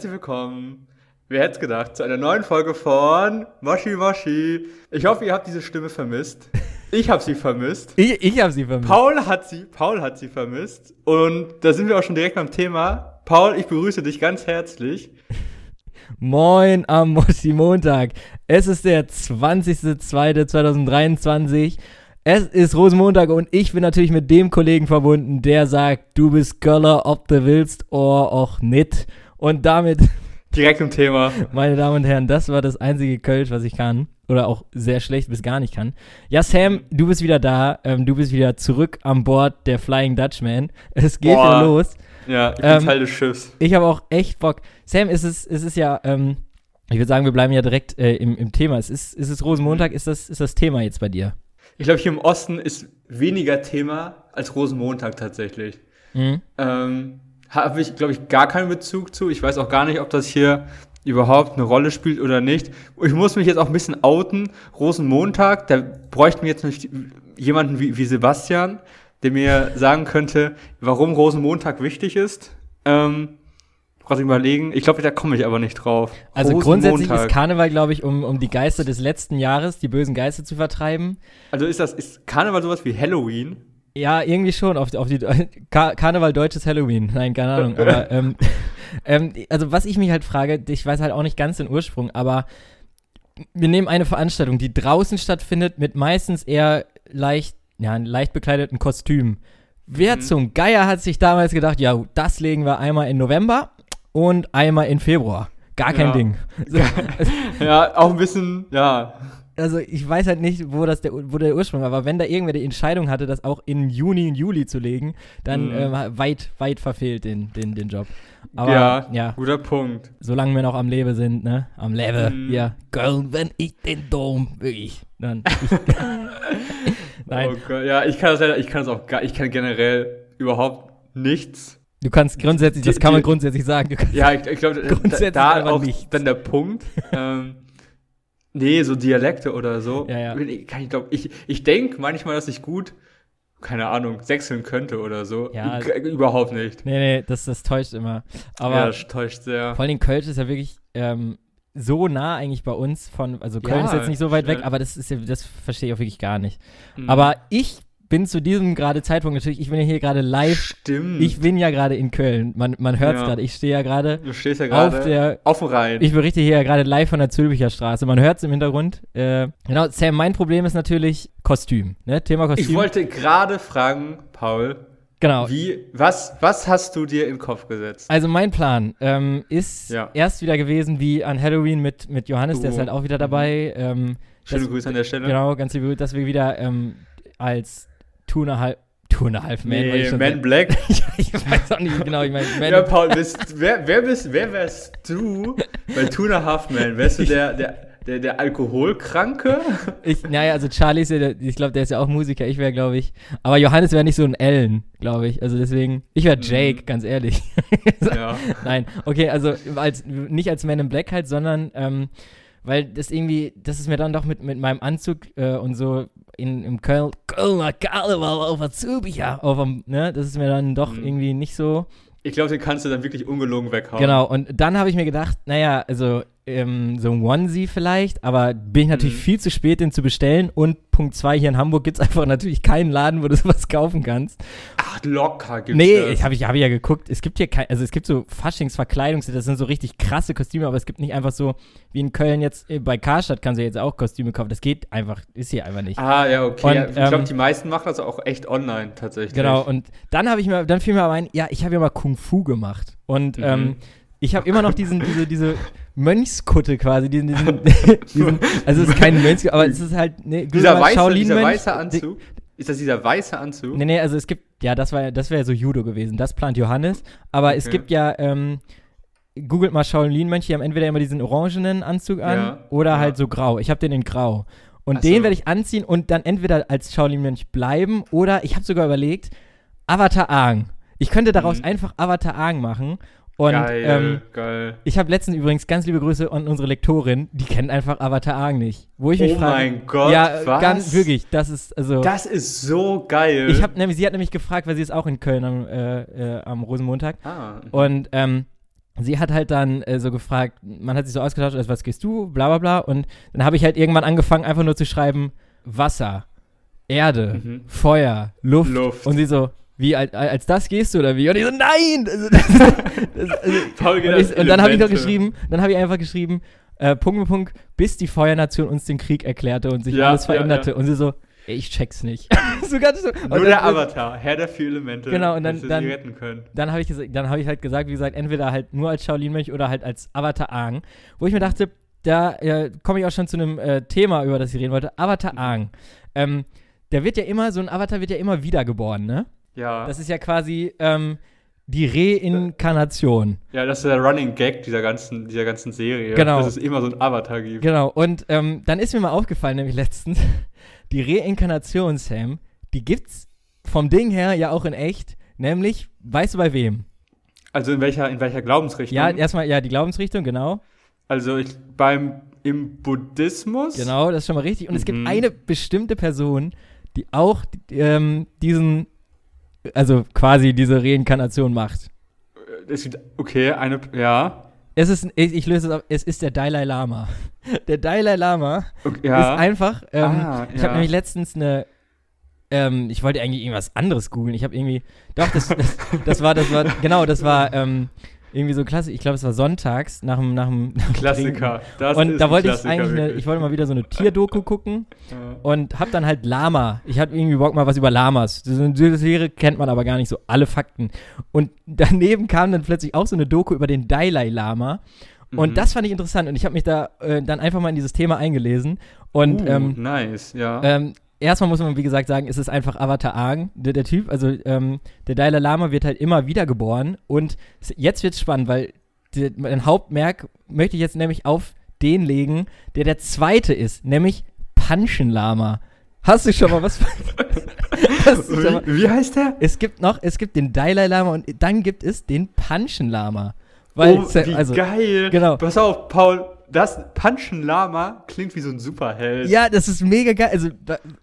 Herzlich willkommen. Wer hätte es gedacht, zu einer neuen Folge von Moshi Moshi. Ich hoffe, ihr habt diese Stimme vermisst. Ich habe sie vermisst. Ich, ich habe sie vermisst. Paul hat sie, Paul hat sie vermisst. Und da sind wir auch schon direkt beim Thema. Paul, ich begrüße dich ganz herzlich. Moin am Moshi Montag. Es ist der 20.02.2023. Es ist Rosenmontag und ich bin natürlich mit dem Kollegen verbunden, der sagt, du bist Göller, ob du willst oder auch nicht. Und damit, Direkt im Thema. meine Damen und Herren, das war das einzige Kölsch, was ich kann. Oder auch sehr schlecht bis gar nicht kann. Ja, Sam, du bist wieder da. Ähm, du bist wieder zurück an Bord der Flying Dutchman. Es geht Boah. wieder los. Ja, ich bin Ähm, Teil des Schiffs. Ich habe auch echt Bock. Sam, es ist, es ist ja, ähm, ich würde sagen, wir bleiben ja direkt äh, im, im Thema. Es ist, es ist Rosenmontag, ist das, ist das Thema jetzt bei dir? Ich glaube, hier im Osten ist weniger Thema als Rosenmontag tatsächlich. Mhm. Ähm, Habe ich, glaube ich, gar keinen Bezug zu. Ich weiß auch gar nicht, ob das hier überhaupt eine Rolle spielt oder nicht. Ich muss mich jetzt auch ein bisschen outen. Rosenmontag, da bräuchten wir jetzt nicht jemanden wie, wie Sebastian, der mir sagen könnte, warum Rosenmontag wichtig ist. Ähm, gerade überlegen. Ich glaube, da komme ich aber nicht drauf. Also grundsätzlich ist. Karneval, glaube ich, um, um die Geister des letzten Jahres, die bösen Geister zu vertreiben. Also ist das, ist Karneval sowas wie Halloween? Ja, irgendwie schon. Auf, die- auf die Kar Karneval deutsches Halloween. Nein, keine Ahnung. Aber ähm, ähm, also was ich mich halt frage, ich weiß halt auch nicht ganz den Ursprung, aber wir nehmen eine Veranstaltung, die draußen stattfindet, mit meistens eher leicht, ja, leicht bekleideten Kostümen. Wer Mhm. zum Geier hat sich damals gedacht, ja, das legen wir einmal in November und einmal in Februar. Gar kein Ja. Ding. So, Ja, auch ein bisschen, ja. Also ich weiß halt nicht, wo das der, wo der Ursprung war, aber wenn da irgendwer die Entscheidung hatte, das auch in Juni und Juli zu legen, dann Mhm. ähm, weit, weit verfehlt den, den, den Job. Aber ja, ja, guter Punkt. solange wir noch am Leben sind, ne? Am Leben, Mhm. ja. Girl, wenn ich den Dom, wirklich, dann. Ich, nein, Oh ja, ich kann das leider, ich kann das auch gar, ich kann generell überhaupt nichts. du kannst grundsätzlich, das Die- kann man die- grundsätzlich sagen. Ja, ich, ich glaube, da, da auch nichts. dann der Punkt. ähm, nee, so Dialekte oder so. Ja, ja. Ich, kann ich glaube, ich, ich denke manchmal, dass ich gut, keine Ahnung, sechseln könnte oder so. Ja. G überhaupt nicht. Nee, nee, das, das täuscht immer. Aber ja, das täuscht sehr. Vor allem Köln ist ja wirklich ähm, so nah eigentlich bei uns von, also Köln Ja, ist jetzt nicht so weit weg, schnell. aber das ist ja, das verstehe ich auch wirklich gar nicht. Mhm. Aber ich bin zu diesem gerade Zeitpunkt natürlich, ich bin ja hier gerade live, Stimmt. ich bin ja gerade in Köln, man, man hört es Ja. gerade, ich stehe ja gerade du stehst ja auf gerade der, auf dem Rhein. ich berichte hier ja gerade live von der Zülpicher Straße, man hört es im Hintergrund. Äh, genau, Sam, mein Problem ist natürlich Kostüm, ne, Thema Kostüm. Ich wollte gerade fragen, Paul, genau, wie, was, was hast du dir in den Kopf gesetzt? Also mein Plan ähm, ist Ja. erst wieder gewesen wie an Halloween mit, mit Johannes, der ist halt auch wieder dabei. Ähm, Schöne Grüße an der Stelle. Genau, ganz liebe Grüße, dass wir wieder ähm, als Two and a Half, Two and a Half Man, Nee, Man. Black. ja, ich weiß auch nicht genau, ich meine, Man, Ja, Paul, bist, wer, wer, bist, wer wärst du bei Tuna Halfman? Wärst du der, der, der, der Alkoholkranke? ich, naja, also Charlie ist ja, der, ich glaube, der ist ja auch Musiker, ich wäre, glaube ich, aber Johannes wäre nicht so ein Ellen, glaube ich, also deswegen, ich wäre Jake, Mhm. ganz ehrlich. Ja. Nein, okay, also als, nicht als Man in Black halt, sondern ähm, weil das irgendwie, das ist mir dann doch mit, mit meinem Anzug äh, und so in, im Köln, Kölner Karneval auf Zülpicher, auf dem, ne, das ist mir dann doch Mhm. irgendwie nicht so. Ich glaube, den kannst du dann wirklich ungelogen weghauen. Genau, und dann habe ich mir gedacht, naja, also ähm, so ein Onesie vielleicht, aber bin ich natürlich Mhm. viel zu spät, den zu bestellen. Und Punkt zwei, hier in Hamburg gibt es einfach natürlich keinen Laden, wo du sowas kaufen kannst. Ach, locker gibt's nee, das. ich habe ich, hab ja geguckt, es gibt hier kein, also es gibt so Faschingsverkleidungs, das sind so richtig krasse Kostüme, aber es gibt nicht einfach so, wie in Köln jetzt, äh, bei Karstadt kannst du jetzt auch Kostüme kaufen. Das geht einfach, ist hier einfach nicht. Ah, ja, okay. Und, ja, ich glaube, ähm, die meisten machen das auch echt online tatsächlich. Genau, und dann habe ich mir, dann fiel mir aber ein, ja, ich habe ja mal Kung Fu gemacht. Und Mhm. ähm, ich habe immer noch diesen, diese, diese Mönchskutte quasi, diesen, diesen, diesen also es ist kein Mönchs, aber es ist halt, ne, Dieser weiße, dieser weiße Anzug. Ist das dieser weiße Anzug? Nee, nee, also es gibt, ja, das war das wäre so Judo gewesen. Das plant Johannes. Aber es Okay. gibt ja, ähm, googelt mal Shaolin-Mönche, die haben entweder immer diesen orangenen Anzug an Ja, oder ja. halt so grau. Ich habe den in grau. Und Ach den so. werde ich anziehen und dann entweder als Shaolin-Mönch bleiben oder ich habe sogar überlegt, Avatar Aang. Ich könnte daraus Mhm. einfach Avatar Aang machen. Und geil, ähm, geil. ich habe letztens übrigens ganz liebe Grüße an unsere Lektorin, die kennt einfach Avatar Aang nicht. Wo ich mich Oh frage, mein Gott, ja, was? ganz wirklich, das ist also Das ist so geil. ich habe nämlich sie hat nämlich gefragt, weil sie ist auch in Köln am, äh, äh, am Rosenmontag Ah, und ähm, sie hat halt dann äh, so gefragt, man hat sich so ausgetauscht, also was gehst du, bla bla bla und dann habe ich halt irgendwann angefangen einfach nur zu schreiben Wasser, Erde, Mhm. Feuer, Luft, Luft. und sie so wie als, als das gehst du oder wie? Und ich so nein. Also, das, das, also, Paul und, ich, und dann habe ich Elemente. geschrieben, dann habe ich einfach geschrieben, äh, Punkt, Punkt, bis die Feuernation uns den Krieg erklärte und sich Ja, alles ja, veränderte. ja. Und sie so, ey, ich check's nicht. so ganz so. Nur dann- der Avatar, Herr der vier Elemente. Genau, und dann- dann- sie retten können. Dann habe ich, dann hab ich halt gesagt, wie gesagt, entweder halt nur als Shaolin-Mönch oder halt als Avatar Aang. Wo ich mir dachte, da äh, komme ich auch schon zu einem äh, Thema, über das ich reden wollte. Avatar Aang. Ähm, der wird ja immer, so ein Avatar wird ja immer wiedergeboren, ne? Ja. Das ist ja quasi ähm, die Reinkarnation. ja, das ist der Running Gag dieser ganzen, dieser ganzen Serie. Genau. Dass es immer so ein Avatar gibt. Genau, und ähm, dann ist mir mal aufgefallen, nämlich letztens, die Reinkarnation, Sam, die gibt's vom Ding her ja auch in echt, nämlich, weißt du bei wem? Also in welcher, in welcher Glaubensrichtung? Ja, erstmal, ja, die Glaubensrichtung, genau. also ich, beim, im Buddhismus. Genau, das ist schon mal richtig. Und es gibt Mhm. eine bestimmte Person, die auch ähm, diesen, also quasi diese Reinkarnation macht. Es gibt, okay, eine, ja. Es ist, ich, ich löse es auf, es ist der Dalai Lama. Der Dalai Lama Okay, ja. ist einfach, ähm, Ah, ich habe ja. nämlich letztens eine, ähm, ich wollte eigentlich irgendwas anderes googeln. Ich habe irgendwie, doch, das, das, das war, das war, genau, das war ähm, irgendwie so klassisch. Ich glaube, es war sonntags nach dem, nach dem Klassiker. Das. Und da wollte ich eigentlich, eine, ich wollte mal wieder so eine Tierdoku gucken und hab dann halt Lama. Ich hatte irgendwie Bock mal was über Lamas. Eine Serie kennt man aber gar nicht so alle Fakten. Und daneben kam dann plötzlich auch so eine Doku über den Dalai Lama. Und Mhm. das fand ich interessant und ich habe mich da äh, dann einfach mal in dieses Thema eingelesen. Und uh, ähm, nice, ja. ähm, erstmal muss man, wie gesagt, sagen, es ist einfach Avatar Aang, der, der Typ. Also ähm, der Dalai Lama wird halt immer wieder geboren. Und jetzt wird's spannend, weil die, mein Hauptmerk möchte ich jetzt nämlich auf den legen, der der zweite ist, nämlich Panchen Lama. Hast du schon mal was? Schon mal, wie, wie heißt der? es gibt noch, es gibt den Dalai Lama und dann gibt es den Panchen Lama. Weil, oh, wie also, geil. genau. Pass auf, Paul, das Punchen Lama klingt wie so ein Superheld. Ja, das ist mega geil. Also,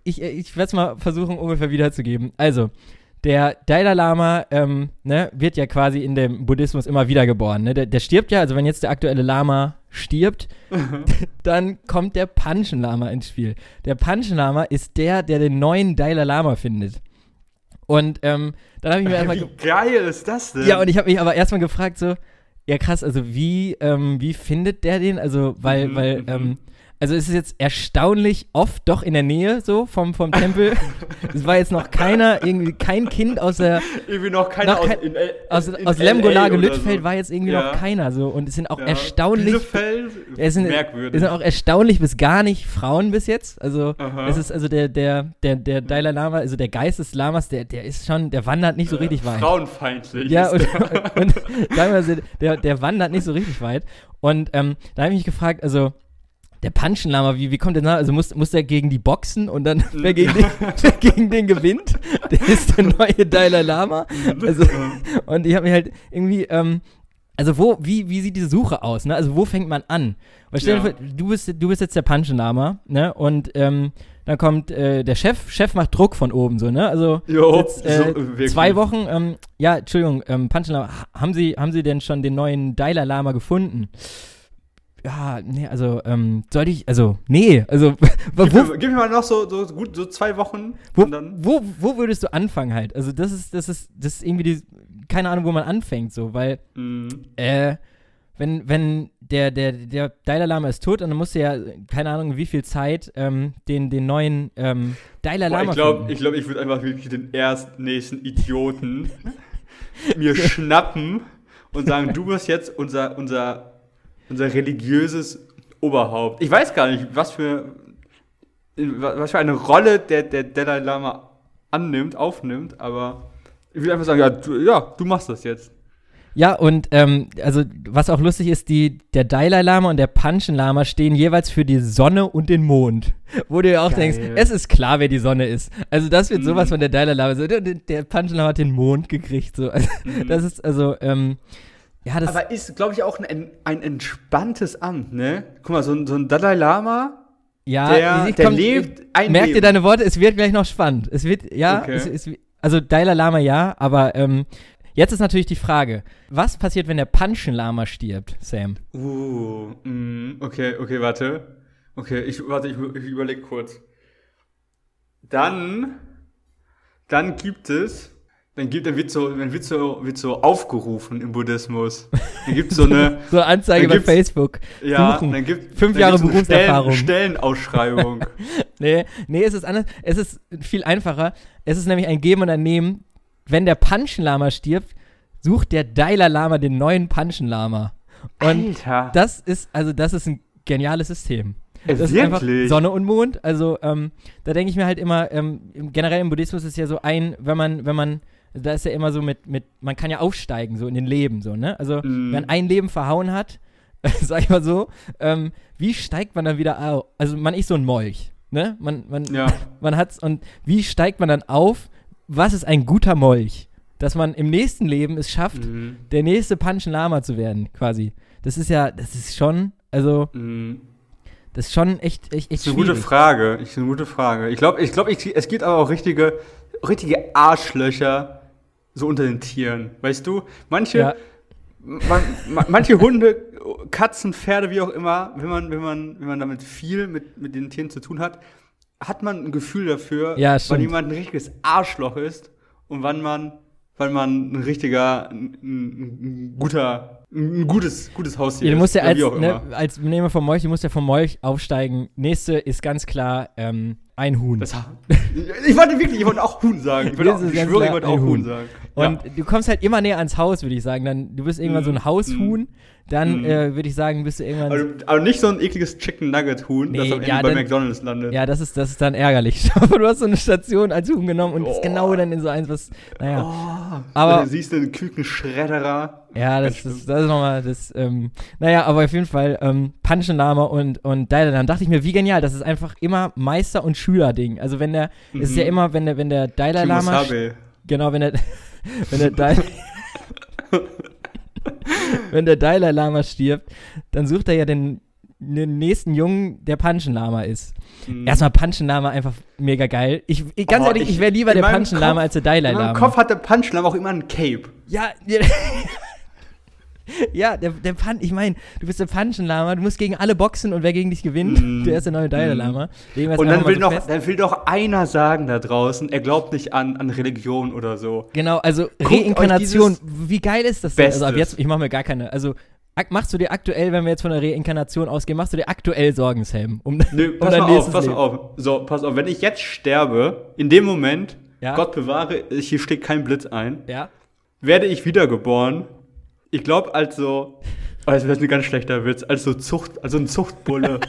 ich, ich werde es mal versuchen, ungefähr wiederzugeben. Also, der Dalai Lama ähm, ne, wird ja quasi in dem Buddhismus immer wiedergeboren. Ne? Der, der stirbt ja, also wenn jetzt der aktuelle Lama stirbt, dann kommt der Panchen Lama ins Spiel. Der Panchen Lama ist der, der den neuen Dalai Lama findet. Und ähm, dann habe ich mir erstmal Wie geil ist das denn? ja, und ich habe mich aber erstmal gefragt, so, ja krass, also wie, ähm, wie findet der den? Also, weil, Mhm, weil, mhm. ähm, also es ist jetzt erstaunlich oft doch in der Nähe so vom, vom Tempel. es war jetzt noch keiner, irgendwie kein Kind aus der, Irgendwie noch keiner Noch aus, kein- in, aus, in aus LA Lemgo-Lage Lüttfeld so. war jetzt irgendwie Ja. noch keiner so. Und es sind auch Ja. erstaunlich, Bielefeld, es sind, merkwürdig. es sind auch erstaunlich bis gar nicht Frauen bis jetzt. Also Aha. es ist also der, der, der, der Dalai Lama, also der Geist des Lamas, der, der ist schon, der wandert nicht so richtig weit. Frauenfeindlich. Ja, ist und, und sagen wir mal, der, der wandert nicht so richtig weit. Und ähm, da habe ich mich gefragt, also der Panschenlama, wie, wie kommt der nach? Also muss, muss der gegen die boxen und dann wer gegen, den, wer gegen den gewinnt, der ist der neue Dalai Lama. Also, und ich habe mir halt irgendwie, ähm, also wo, wie, wie sieht diese Suche aus, ne? Also wo fängt man an? Weil stell dir Ja. vor, du bist, du bist jetzt der Panschenlama, ne? Und ähm, dann kommt äh, der Chef, Chef macht Druck von oben, so, ne? Also Jo, jetzt, äh, so, zwei Wochen, ähm, ja, Entschuldigung, ähm, Panschenlama, ha- haben Sie, haben Sie denn schon den neuen Dalai Lama gefunden? Ja, nee, also, ähm, sollte ich, also, nee, also, Gib, wo, mir, gib mir mal noch so, so gut so zwei Wochen wo, wo, wo würdest du anfangen halt? Also, das ist, das ist, das ist irgendwie die, keine Ahnung, wo man anfängt, so, weil, Mm, äh, wenn, wenn der, der, der Dalai Lama ist tot und dann musst du ja, keine Ahnung, wie viel Zeit, ähm, den, den neuen, ähm, Dalai boah, Lama ich glaube, ich, glaub, ich würde einfach wirklich den ersten nächsten Idioten mir schnappen und sagen, du bist jetzt unser, unser, unser religiöses Ich weiß gar nicht, was für, was für eine Rolle der, der Dalai Lama annimmt, aufnimmt, aber ich will einfach sagen, ja, du, ja, du machst das jetzt. Ja, und ähm, also was auch lustig ist, die, der Dalai Lama und der Panchen Lama stehen jeweils für die Sonne und den Mond. Wo du ja auch Geil. denkst, es ist klar, wer die Sonne ist. Also das wird Mhm. sowas von der Dalai Lama. So, der, der Panchen Lama hat den Mond gekriegt. So. Also, Mhm. Das ist also, ähm, ja, das Aber ist, glaube ich, auch ein, ein entspanntes Amt, ne? Guck mal, so ein, so ein Dalai Lama, ja, der, ich der komm- lebt ein Merk Leben. dir deine Worte, es wird gleich noch spannend. Es wird, ja, Okay. es ist, also Dalai Lama ja, aber ähm, jetzt ist natürlich die Frage, was passiert, wenn der Panchen Lama stirbt, Sam? Uh, mm, okay, okay, warte. Okay, ich, warte, ich, ich überlege kurz. Dann, dann gibt es, dann gibt, dann wird so, dann wird so, wird so aufgerufen im Buddhismus. Dann gibt es so eine, So eine Anzeige bei Facebook. ja, Suchen. dann gibt Fünf dann Jahre gibt's Berufserfahrung. Stellen, Stellenausschreibung. Nee, nee, es ist anders. Es ist viel einfacher. Es ist nämlich ein Geben und ein Nehmen. Wenn der Panchen Lama stirbt, sucht der Dalai Lama den neuen Panchen Lama. Und Alter. das ist, also das ist ein geniales System. Äh, Das ist einfach wirklich? Sonne und Mond. Also ähm, da denke ich mir halt immer, ähm, im- generell im Buddhismus ist ja so ein, wenn man, wenn man, da ist ja immer so mit, mit, man kann ja aufsteigen, so in den Leben, so, ne? Also Mhm. wenn ein Leben verhauen hat, sag ich mal so, ähm, wie steigt man dann wieder auf? Also man ist so ein Molch, ne? Man, man, Ja. man hat's und wie steigt man dann auf? Was ist ein guter Molch? Dass man im nächsten Leben es schafft, Mhm. der nächste Panchen Lama zu werden, quasi. Das ist ja, das ist schon, also, Mhm. das ist schon echt, echt, echt Das ist eine gute schwierig. Frage. Ich, eine gute Frage. Ich glaube, ich glaub, ich, es gibt aber auch richtige, richtige Arschlöcher so unter den Tieren. Weißt du? Manche, Ja. man, ma, manche Hunde, Katzen, Pferde, wie auch immer, wenn man, wenn man, wenn man damit viel mit, mit den Tieren zu tun hat, hat man ein Gefühl dafür, Ja, wann jemand ein richtiges Arschloch ist und wann man, wann man ein richtiger, ein, ein, ein guter, ein gutes, gutes Haustier Ja, du musst ja als, ne, als Nehmer vom Molch, du musst ja vom Molch aufsteigen. Nächste ist ganz klar ähm, ein Huhn. Das, ich wollte wirklich, ich wollte auch Huhn sagen. Ich, wollte auch, ich schwöre, ich wollte auch Huhn Huhn. sagen. Und ja. du kommst halt immer näher ans Haus, würde ich sagen. Dann, du bist irgendwann so ein Mm, Haushuhn. Dann Mm. äh, würde ich sagen, bist du irgendwann. aber, aber nicht so ein ekliges Chicken Nugget Huhn, das Nee, am Ende ja, bei dann- McDonalds landet. ja, das ist, das ist dann ärgerlich. Aber du hast so eine Station als Huhn genommen und ist Oh. genau dann in so eins, was. Naja. Oh, Aber- du siehst den Kükenschredderer. Ja, das, das, das ist nochmal das, ähm, naja, aber auf jeden Fall, ähm, Panschenlama und, und Dalai, dann dachte ich mir, wie genial, das ist einfach immer Meister- und Schüler-Ding. Also wenn der, es ist ja Mhm. immer, wenn der, wenn der Dalai Lama, genau, wenn der, wenn der Dalai, wenn der Dalai Lama stirbt, dann sucht er ja den, den nächsten Jungen, der Panschenlama ist. Mhm. Erstmal Panschenlama einfach mega geil. Ich, ich ganz Oh, ehrlich, ich, ich- wäre lieber der Panschenlama als der Dalai In meinem Lama. Kopf hat der Punchlama auch immer ein Cape. Ja, ja. der, der Pan, ich meine, du bist der Panschenlama, du musst gegen alle boxen und wer gegen dich gewinnt, Mm. der ist der neue Dalai. Lama. Legen wir es Und dann will, so noch, fest. dann will doch einer sagen da draußen, er glaubt nicht an, an Religion oder so. Genau, also Guckt Reinkarnation, wie geil ist das denn? Also ab jetzt, ich mache mir gar keine, also machst du dir aktuell, wenn wir jetzt von der Reinkarnation ausgehen, machst du dir aktuell Sorgen, Sam? Um, Nö, um pass dein mal auf, pass Leben. auf. So, pass auf, wenn ich jetzt sterbe, in dem Moment, Ja. Gott bewahre, hier steckt kein Blitz ein, Ja? werde ich wiedergeboren. Ich glaube, als so, oh, das wäre ein ganz schlechter Witz, als so Zucht, also ein Zuchtbulle.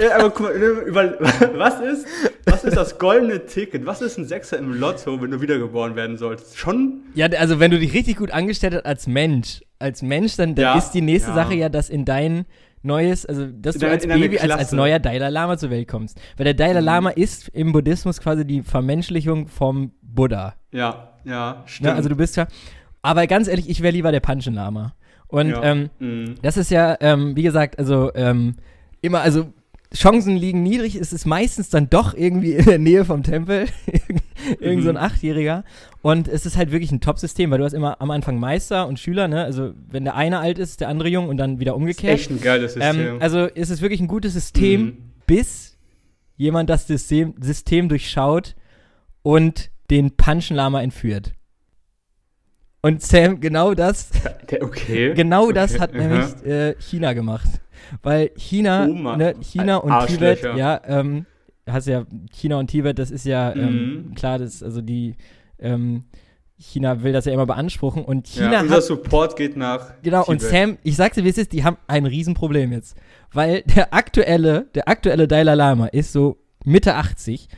ja, aber guck mal, über, was ist, was ist das goldene Ticket? Was ist ein Sechser im Lotto, wenn du wiedergeboren werden sollst? Schon? Ja, also wenn du dich richtig gut angestellt hast als Mensch, als Mensch, dann, dann Ja, ist die nächste ja. Sache ja, dass in dein neues, also dass In du als Baby, als, als neuer Dalai Lama zur Welt kommst. Weil der Dalai Mhm. Lama ist im Buddhismus quasi die Vermenschlichung vom Buddha. Ja, ja, stimmt. Ne? Also du bist ja, aber ganz ehrlich, ich wäre lieber der Panchen Lama. Und ja. ähm, mhm. das ist ja, ähm, wie gesagt, also ähm, immer, also Chancen liegen niedrig, es ist meistens dann doch irgendwie in der Nähe vom Tempel, irgend so ein Mhm. Achtjähriger. Und es ist halt wirklich ein Top-System, weil du hast immer am Anfang Meister und Schüler, ne? Also wenn der eine alt ist, der andere jung und dann wieder umgekehrt. Echt ein geiles System. Ähm, also es ist wirklich ein gutes System, Mhm. bis jemand das System, System durchschaut und den Panschenlama entführt. Und Sam, genau das, okay. genau das okay. hat nämlich äh, China gemacht. Weil China, Oh ne, China und. Tibet, ja, ähm, hast ja, China und Tibet, das ist ja ähm, Mhm. klar, das, also die, ähm, China will das ja immer beanspruchen und China ja, unser hat Support geht nach. Genau, und Tibet. Sam, ich sag's dir, wie es ist, die haben ein Riesenproblem jetzt. Weil der aktuelle, der aktuelle Dalai Lama ist so Mitte 80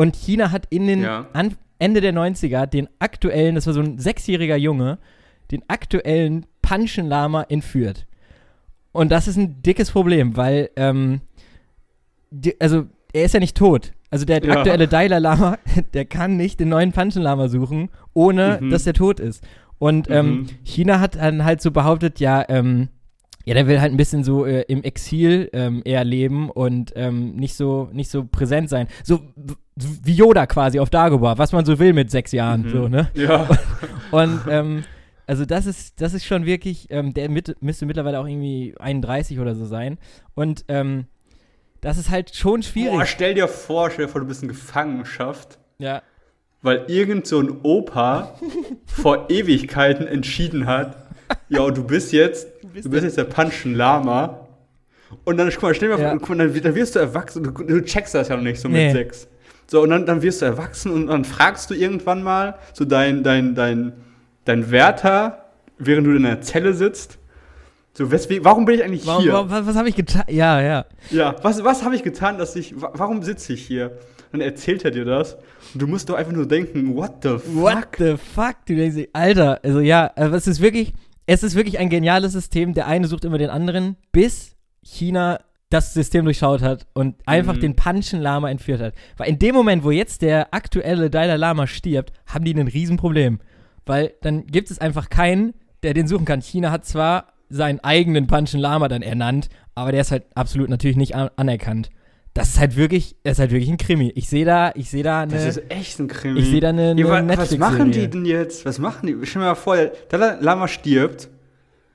und China hat in den Ja. an, Ende der 90er den aktuellen, das war so ein sechsjähriger Junge, den aktuellen Panchen Lama entführt. Und das ist ein dickes Problem, weil, ähm, die, also er ist ja nicht tot. Also der Ja. aktuelle Dalai Lama, der kann nicht den neuen Panchen Lama suchen, ohne Mhm. dass der tot ist. Und ähm, Mhm. China hat dann halt so behauptet, ja, ähm, ja, der will halt ein bisschen so äh, im Exil ähm, eher leben und ähm, nicht so nicht so präsent sein. So wie Yoda quasi auf Dagobah, was man so will mit sechs Jahren, Mhm. so, ne? Ja. Und ähm, also das ist, das ist schon wirklich, ähm, der mit, müsste mittlerweile auch irgendwie 31 oder so sein. Und ähm, das ist halt schon schwierig. Boah, stell dir vor, stell dir vor, du bist in Gefangenschaft, ja. weil irgend so ein Opa vor Ewigkeiten entschieden hat, ja, du bist jetzt, du bist jetzt der Panchen Lama. Und dann, guck mal, stell mal Ja. guck mal, dann, dann wirst du erwachsen, du, du checkst das ja noch nicht so mit Nee. sechs. So, und dann, dann wirst du erwachsen und dann fragst du irgendwann mal so dein, dein, dein, dein Wärter, während du in der Zelle sitzt, so, weswegen, warum bin ich eigentlich Warum, hier? warum, was was habe ich getan? Ja, ja. Ja, was, was habe ich getan, dass ich, wa- warum sitze ich hier? Dann erzählt er dir das und du musst doch einfach nur denken, what the fuck? What the fuck? Du denkst, Alter, also ja, also es ist wirklich, es ist wirklich ein geniales System. Der eine sucht immer den anderen, bis China das System durchschaut hat und einfach Mhm. den Panchen Lama entführt hat. Weil in dem Moment, wo jetzt der aktuelle Dalai Lama stirbt, haben die ein Riesenproblem. Weil dann gibt es einfach keinen, der den suchen kann. China hat zwar seinen eigenen Panchen Lama dann ernannt, aber der ist halt absolut natürlich nicht an anerkannt. Das ist halt wirklich, das ist halt wirklich ein Krimi. Ich sehe da, ich sehe da eine. Das ist echt ein Krimi. Ich sehe da eine, ja, eine wa- was machen die denn jetzt? Was machen die? Stell dir mal vor, der Lama stirbt.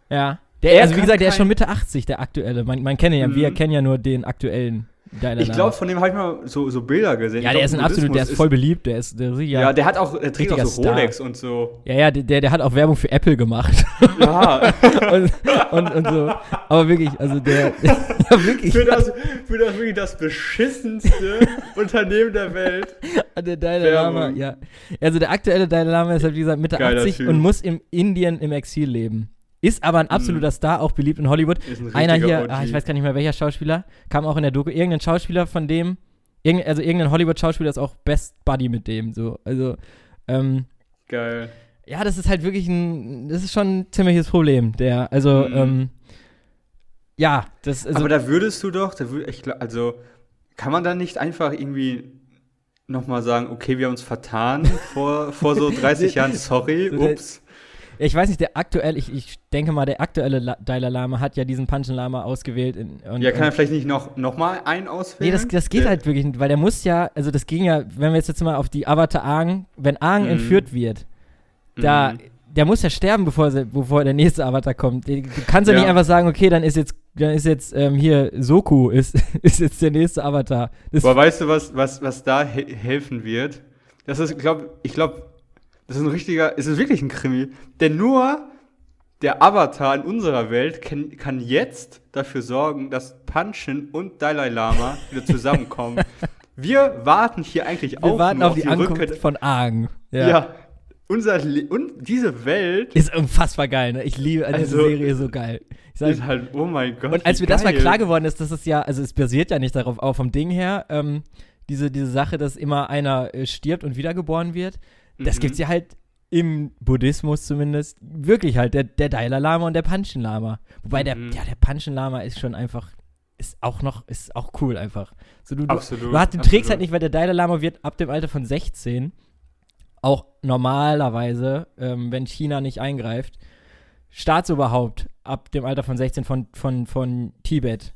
Ja. Der, Er also wie gesagt, der ist schon Mitte 80, der aktuelle. Man, man kennt ihn ja, Mhm. wir kennen ja nur den aktuellen Dalai Ich glaube, von dem habe ich mal so, so Bilder gesehen. Ja, Ich der glaub, ist ein absolut, der ist voll beliebt, der ist, der, ja, Ja, der hat auch, der trägt auch so Star. Rolex und so. ja, ja, der, der hat auch Werbung für Apple gemacht Ja, und, und, und so. Aber wirklich, also der, ja wirklich, für das, für das wirklich das beschissenste Unternehmen der Welt. der Dalai. Lama, ja. Also der aktuelle Dalai Lama ist halt, wie gesagt, Mitte Geiler 80 Typ. und muss in Indien im Exil leben. Ist aber ein absoluter Star, auch beliebt in Hollywood. Ein Einer hier, ah, ich weiß gar nicht mehr welcher Schauspieler, kam auch in der Doku, irgendein Schauspieler von dem, irgend, also irgendein Hollywood-Schauspieler ist auch Best Buddy mit dem, so, also, ähm, Geil. ja, das ist halt wirklich ein, das ist schon ein ziemliches Problem, der, also, Mhm. ähm, ja, das, also, Aber da würdest du doch, da würd, ich, glaub- also kann man da nicht einfach irgendwie nochmal sagen, okay, wir haben uns vertan vor, vor so 30 Jahren, sorry, So ups. Ich weiß nicht, der aktuell, ich, ich denke mal, der aktuelle La Dalai Lama hat ja diesen Panchen Lama ausgewählt. In, und, Ja, kann er vielleicht nicht noch, noch mal einen auswählen? Nee, das, das geht Der- halt wirklich nicht, weil der muss ja, also das ging ja, wenn wir jetzt, jetzt mal auf die Avatar Aang, wenn Aang Mhm. entführt wird, da, Mhm. der muss ja sterben, bevor, bevor der nächste Avatar kommt. Du kannst ja, Ja. nicht einfach sagen, okay, dann ist jetzt, dann ist jetzt ähm, hier Soku ist, ist jetzt der nächste Avatar. Das, Aber weißt du, was, was, was da he helfen wird? Das ist, glaub, ich glaube, das ist ein richtiger, es ist wirklich ein Krimi. Denn nur der Avatar in unserer Welt kann, kann jetzt dafür sorgen, dass Panchen und Dalai Lama wieder zusammenkommen. Wir warten hier eigentlich wir auch warten auf die Ankunft Rückkehr- von Aang. Ja. unser Le und diese Welt Ist unfassbar geil, ne? Ich liebe, also, Also, diese Serie ist so geil. Ich sag, ist halt, oh mein Gott. Und als mir das mal klar geworden ist, dass es ja, also es basiert ja nicht darauf, aber vom Ding her, ähm, diese, diese Sache, dass immer einer äh, stirbt und wiedergeboren wird, das Mhm. gibt's ja halt im Buddhismus zumindest wirklich halt, der, der Dalai Lama und der Panchen Lama. Wobei der, Mhm. ja, der Panchen Lama ist schon einfach, ist auch noch, ist auch cool einfach. So, du, du, Absolut. du, hast, du trägst halt nicht, weil der Dalai Lama wird ab dem Alter von 16 auch normalerweise, ähm, wenn China nicht eingreift, Staatsoberhaupt ab dem Alter von 16 von, von, von Tibet.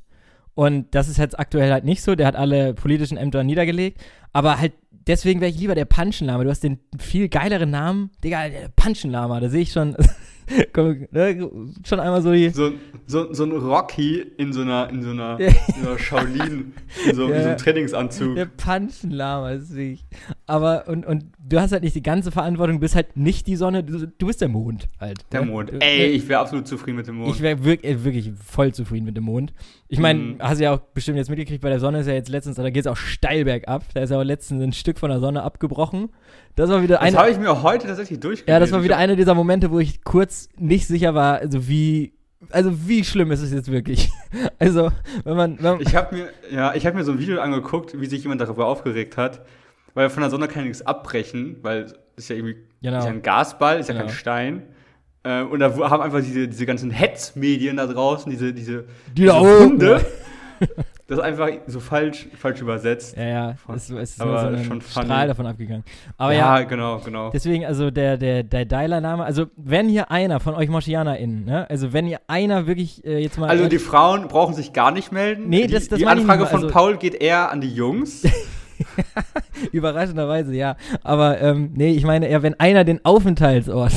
Und das ist jetzt aktuell halt nicht so. Der hat alle politischen Ämter niedergelegt. Aber halt, deswegen wäre ich lieber der Panschenlama. Du hast den viel geileren Namen. Digga, der Panschenlama. Da sehe ich schon, komm, ne, schon einmal so die. So, so, so ein Rocky in so einer, in so einer, Ja. in so einer Shaolin, in so, in so Ja. einem Trainingsanzug. Der Panschenlama, das sehe ich. Aber, und, und du hast halt nicht die ganze Verantwortung. Du bist halt nicht die Sonne. Du, du bist der Mond halt. Der ne? Mond. Ey, ich wäre absolut zufrieden mit dem Mond. Ich wäre wirklich, äh, wirklich voll zufrieden mit dem Mond. Ich meine, Mhm. hast du ja auch bestimmt jetzt mitgekriegt, bei der Sonne ist ja jetzt letztens, da geht es auch steil bergab. Da ist ja auch letztens ein Stück von der Sonne abgebrochen. Das war wieder das eine. habe ich mir heute tatsächlich durchgelesen. Ja, das war wieder einer dieser Momente, wo ich kurz nicht sicher war, also wie also wie schlimm ist es jetzt wirklich? Also, wenn man, wenn man Ich habe mir, ja, ich habe mir so ein Video angeguckt, wie sich jemand darüber aufgeregt hat, weil von der Sonne kann nichts abbrechen, weil es ist ja irgendwie Genau. ist ja ein Gasball, ist ja Genau. kein Stein. Äh, und da haben einfach diese, diese ganzen Hetzmedien da draußen, diese, diese, Die da diese oben, Hunde, das ist einfach so falsch, falsch übersetzt. ja, ja, es, es ist Aber nur so ein schon funny. Strahl davon abgegangen. Aber ja, genau, genau. Deswegen, also der, der, der Dalai-Lama, also wenn hier einer von euch MoschianerInnen, ne, also wenn ihr einer wirklich äh, jetzt mal. Also die Frauen brauchen sich gar nicht melden. Nee, die, das- das die ich Anfrage nicht mal, von also- Paul geht eher an die Jungs. Überraschenderweise, ja. Aber ähm, nee, ich meine eher, wenn einer den Aufenthaltsort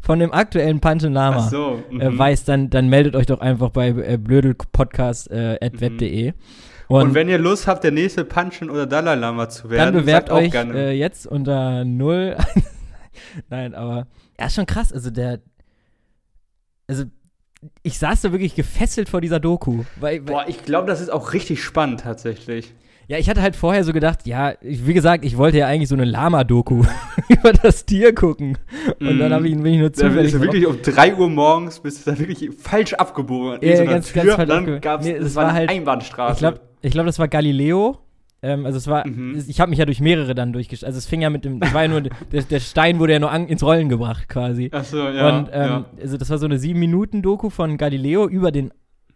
von dem aktuellen Panchen Lama Ach so. äh, mhm. weiß, dann, dann meldet euch doch einfach bei äh, blödelpodcast.web.de. Und, Und wenn ihr Lust habt, der nächste Punchen oder Dalai Lama zu werden, dann bewerbt sagt auch euch gerne. äh, jetzt unter null. Nein, aber ja, ist schon krass. Also der, also ich saß da wirklich gefesselt vor dieser Doku. Weil, weil, Boah, ich glaube, das ist auch richtig spannend tatsächlich. Ja, ich hatte halt vorher so gedacht, ja, ich, wie gesagt, ich wollte ja eigentlich so eine Lama-Doku über das Tier gucken. Und dann Mhm. hab ich, bin ich nur Da zufällig ist du drauf- wirklich um 3 Uhr morgens bist du da wirklich falsch abgebogen. Ja, irgendeiner ganz- ganz Tür, falsch dann gab's, Nee, es war war eine halt- Einbahnstraße. Ich glaube, ich glaub, das war Galileo. Ähm, also es war, Mhm. ich habe mich ja durch mehrere dann durchgestellt. Also es fing ja mit dem, es war ja nur, der, der Stein wurde ja nur an, ins Rollen gebracht quasi. Ach so, ja. und ähm, ja. also das war so eine sieben Minuten Doku von Galileo über den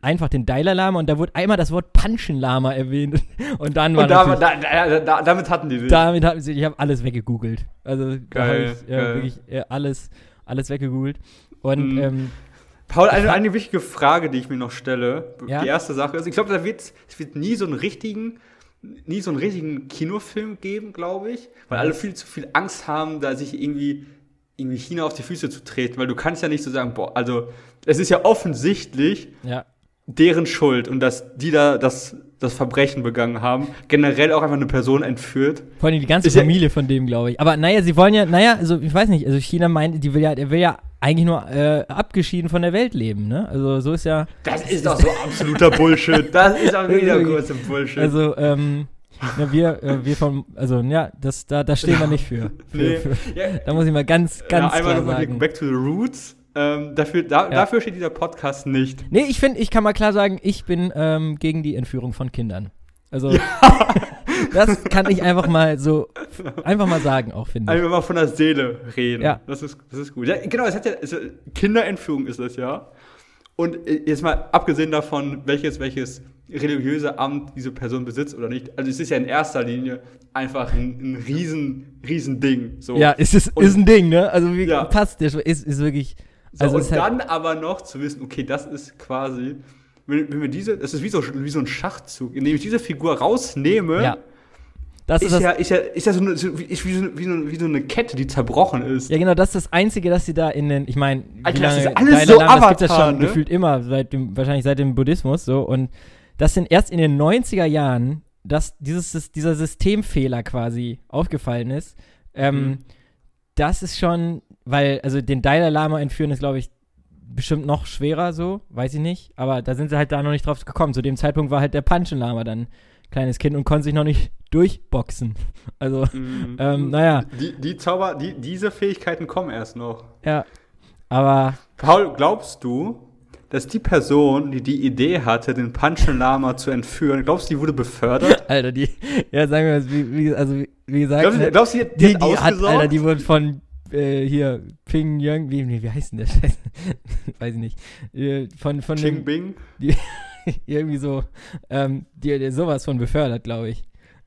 einfach den Dalai Lama und da wurde einmal das Wort Panchen Lama erwähnt und dann war Und da, da, da, da, damit hatten die dich. damit haben sie, ich habe alles weggegoogelt. Also Geil, ich ja, geil. wirklich äh, alles, alles weggegoogelt. Und Mhm. ähm, Paul, eine, eine wichtige Frage, die ich mir noch stelle. Ja? Die erste Sache ist, ich glaube, da wird es wird nie so einen richtigen, nie so einen richtigen Kinofilm geben, glaube ich, weil alle viel zu viel Angst haben, da sich irgendwie irgendwie China auf die Füße zu treten, weil du kannst ja nicht so sagen, boah, also es ist ja offensichtlich ja, deren Schuld und dass die da das, das Verbrechen begangen haben, generell auch einfach eine Person entführt. vor allem die ganze Ist ja- Familie von dem, glaube ich. Aber naja, sie wollen ja, naja, also ich weiß nicht, also China meint, die will ja, der will ja eigentlich nur äh, abgeschieden von der Welt leben, ne? Also so ist ja, Das ist doch so absoluter Bullshit. Das ist auch wieder große Bullshit. also ähm, na, wir, äh, wir von, also ja, das, da, da stehen wir nicht für. für, Nee. für ja, da muss ich mal ganz, ganz ja, einmal klar nochmal sagen. Back to the Roots. Ähm, dafür, da, dafür steht dieser Podcast nicht. Nee, ich finde, ich kann mal klar sagen, ich bin ähm, gegen die Entführung von Kindern. Also, das kann ich einfach mal so, einfach mal sagen auch, finde ich. Einfach mal von der Seele reden. Ja. Das ist, das ist gut. Ja, genau, es hat ja, es, Kinderentführung ist das ja. Und äh, jetzt mal abgesehen davon, welches, welches religiöse Amt diese Person besitzt oder nicht. Also es ist ja in erster Linie einfach ein, ein riesen, riesen Ding. So. Ja, ist, ist, Und- ist ein Ding, ne? Also, wie, Ja. passt, der ist, ist wirklich, So, also, und halt, dann aber noch zu wissen, okay, das ist quasi, wenn, wenn wir diese, das ist wie so, wie so ein Schachzug, indem ich diese Figur rausnehme, ja. Das ist ist, das, ja, ja, ist ja, ist ja so, eine, so, wie, so, wie, so, wie so eine Kette, die zerbrochen ist. genau, das ist das Einzige, dass sie da in den, ich meine, Alter, das ist alles Dalai so Lama, das gibt es Avatar, schon ne? gefühlt immer, seit dem, wahrscheinlich seit dem Buddhismus, so, und das sind erst in den 90er Jahren, dass dieses, dieser Systemfehler quasi aufgefallen ist, ähm, Mhm. Das ist schon, weil, also den Dalai Lama entführen ist, glaube ich, bestimmt noch schwerer so, weiß ich nicht, aber da sind sie halt da noch nicht drauf gekommen. Zu dem Zeitpunkt war halt der Panchen Lama dann kleines Kind und konnte sich noch nicht durchboxen. Also, Mhm. ähm, naja, Die, die Zauber, die, diese Fähigkeiten kommen erst noch. ja, aber Paul, glaubst du, dass die Person, die die Idee hatte, den Panchen Lama zu entführen, glaubst du, die wurde befördert? Alter, die, ja, sagen wir mal, wie, wie, also wie, wie gesagt, glaubst, du, glaubst du, die, die, hat die hat? Alter, die wurde von äh, hier Ping Yang, wie, nee, wie heißt denn der Scheiß? Weiß ich nicht. Äh, von, von dem, Ching Bing? irgendwie so, ähm, die, die sowas von befördert, glaube ich.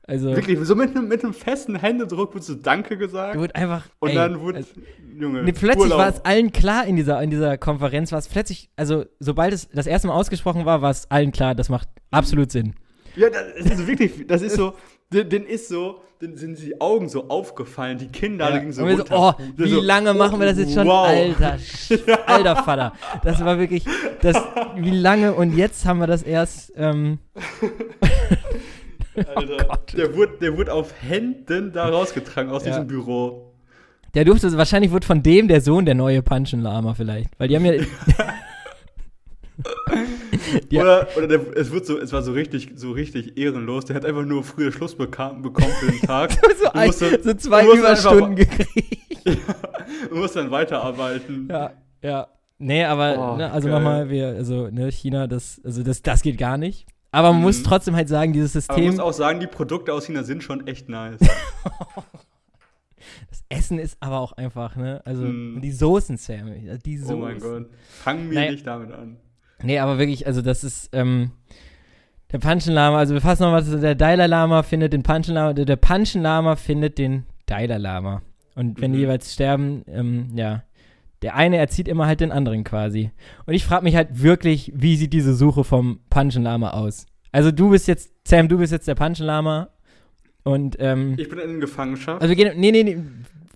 Also, Wirklich, so mit einem, mit einem festen Händedruck wurde so Danke gesagt. wurde einfach, Und ey, dann wurde, also, Junge, Nee, plötzlich Urlaub. war es allen klar in dieser, in dieser Konferenz, war es plötzlich, also sobald es das erste Mal ausgesprochen war, war es allen klar, das macht absolut Sinn. Ja, das ist wirklich, das ist so, den, ist so, den sind die Augen so aufgefallen, die Kinder, ging so so, oh, wie so, lange machen wir das jetzt schon? wow. Alter, alter Vater. Das war wirklich, das, wie lange und jetzt haben wir das erst, ähm, Alter, der, wurde, der wurde auf Händen da rausgetragen aus Ja. diesem Büro. der durfte, wahrscheinlich wurde von dem der Sohn der neue Punchen Lama vielleicht, weil die haben ja, Ja. Oder, oder der, es, wird so, es war so richtig, so richtig ehrenlos. Der hat einfach nur früher Schluss bekam, bekommen für den Tag. so, ein, musste- so zwei Überstunden gekriegt. und musste dann weiterarbeiten. Ja, ja. Nee, aber, Oh, ne, also nochmal, wir, also, ne, China, das, also das, das geht gar nicht. Aber man Mhm. muss trotzdem halt sagen, dieses Aber man System, muss auch sagen, die Produkte aus China sind schon echt nice. das Essen ist aber auch einfach, ne, also, Mhm. die Soßen, Sam, also die Soßen. oh mein Gott. Fangen wir Naja. nicht damit an. Nee, aber wirklich, also das ist, ähm, der Panchen-Lama, also wir fassen nochmal, der Dalai Lama findet den Panchen-Lama, der, der Panchen-Lama findet den Dalai Lama. Und wenn die Mhm. jeweils sterben, ähm, ja, der eine erzieht immer halt den anderen quasi. Und ich frage mich halt wirklich, wie sieht diese Suche vom Panchen-Lama aus? Also du bist jetzt, Sam, du bist jetzt der Panchen-Lama und, ähm, Ich bin in Gefangenschaft. also wir gehen, nee, nee, nee,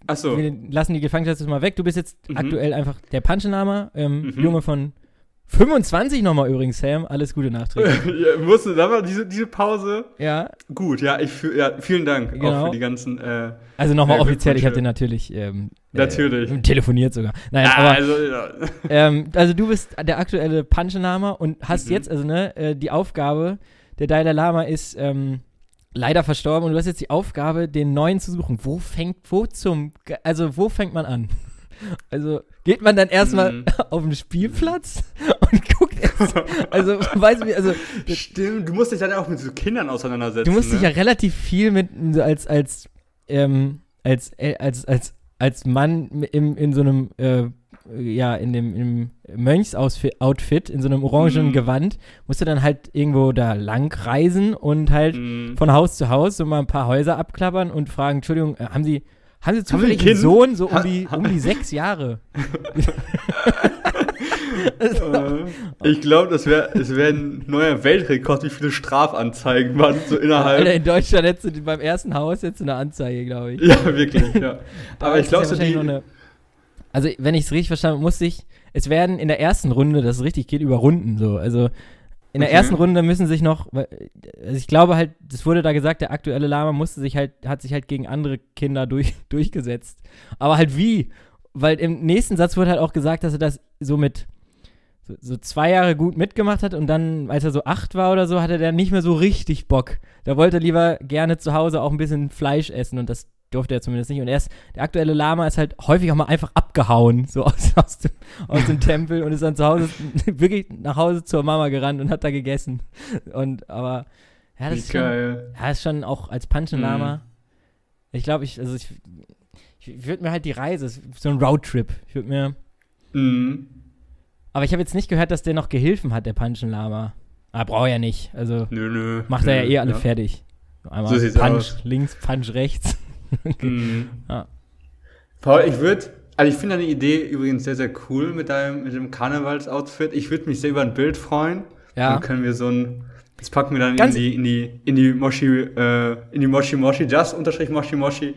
Achso. wir lassen die Gefangenschaft jetzt mal weg. Du bist jetzt Mhm. aktuell einfach der Panchen-Lama, ähm, Mhm. Junge von 25 nochmal übrigens, Sam. Alles Gute nachträglich. ja, musste, da war diese, diese Pause. ja, Gut, ja, ich ja, vielen Dank auch Genau. für die ganzen. Äh, also nochmal offiziell, ich habe den natürlich, ähm, Natürlich. Äh, telefoniert sogar. Nein, ja, aber also, ja. ähm, also du bist der aktuelle Panchen-Lama und hast Mhm. jetzt, also ne, äh, die Aufgabe, der Dalai Lama ist ähm, leider verstorben und du hast jetzt die Aufgabe, den neuen zu suchen. Wo fängt, wo zum, also wo fängt man an? Also geht man dann erstmal Mhm. auf den Spielplatz und guckt erst, also weißt du, wie- also Stimmt, du musst dich dann auch mit so Kindern auseinandersetzen. du musst ne? dich ja relativ viel mit als als ähm, als äh, als als als Mann im, in so einem äh, ja in dem im Mönchsoutfit in so einem orangen Mhm. Gewand musst du dann halt irgendwo da lang reisen und halt Mhm. von Haus zu Haus so mal ein paar Häuser abklappern und fragen Entschuldigung äh, haben Sie haben Sie Haben zufällig ein einen? Sohn so um die um die sechs Jahre Äh, ich glaube, das wäre es wär ein neuer Weltrekord, wie viele Strafanzeigen waren so innerhalb. Alter, in Deutschland hättest du beim ersten Haus jetzt eine Anzeige glaube ich ja, wirklich, ja. Aber ich glaube, ja so die. eine- also, wenn ich es richtig verstanden habe, muss ich, es werden in der ersten Runde, das richtig geht, über Runden so. Also, in der Okay. ersten Runde müssen sich noch, also ich glaube halt, das wurde da gesagt, der aktuelle Lama musste sich halt, hat sich halt gegen andere Kinder durch, durchgesetzt. Aber halt wie? Weil im nächsten Satz wurde halt auch gesagt, dass er das so mit so, so zwei Jahre gut mitgemacht hat und dann, als er so acht war oder so, hatte der nicht mehr so richtig Bock. Da wollte er lieber gerne zu Hause auch ein bisschen Fleisch essen und das durfte er zumindest nicht. Und erst der aktuelle Lama ist halt häufig auch mal einfach abgehauen, so aus, aus, dem, aus dem Tempel und ist dann zu Hause, wirklich nach Hause zur Mama gerannt und hat da gegessen. Und aber, ja, das Wie ist schon, geil. ja, ist schon auch als Panchen-Lama. Mhm. Ich glaube, ich, also ich, ich würde mir halt die Reise, so ein Roadtrip, ich würde mir, Mhm. aber ich habe jetzt nicht gehört, dass der noch Gehilfen hat, der Panchen-Lama. Ah, braucht er nicht. Also Nö, nö. macht er ja nö, eh alle fertig. Einmal So Punch aus. links, Punch rechts. Mhm. Ja. Paul, ich würde, also ich finde deine Idee übrigens sehr, sehr cool mit deinem, mit dem Karnevalsoutfit. Ich würde mich sehr über ein Bild freuen. Ja. Dann können wir so ein, das packen wir dann in Ganz- die, in die, in die Moshi, äh, in die Moshi Moshi, just unterstrich Moshi Moshi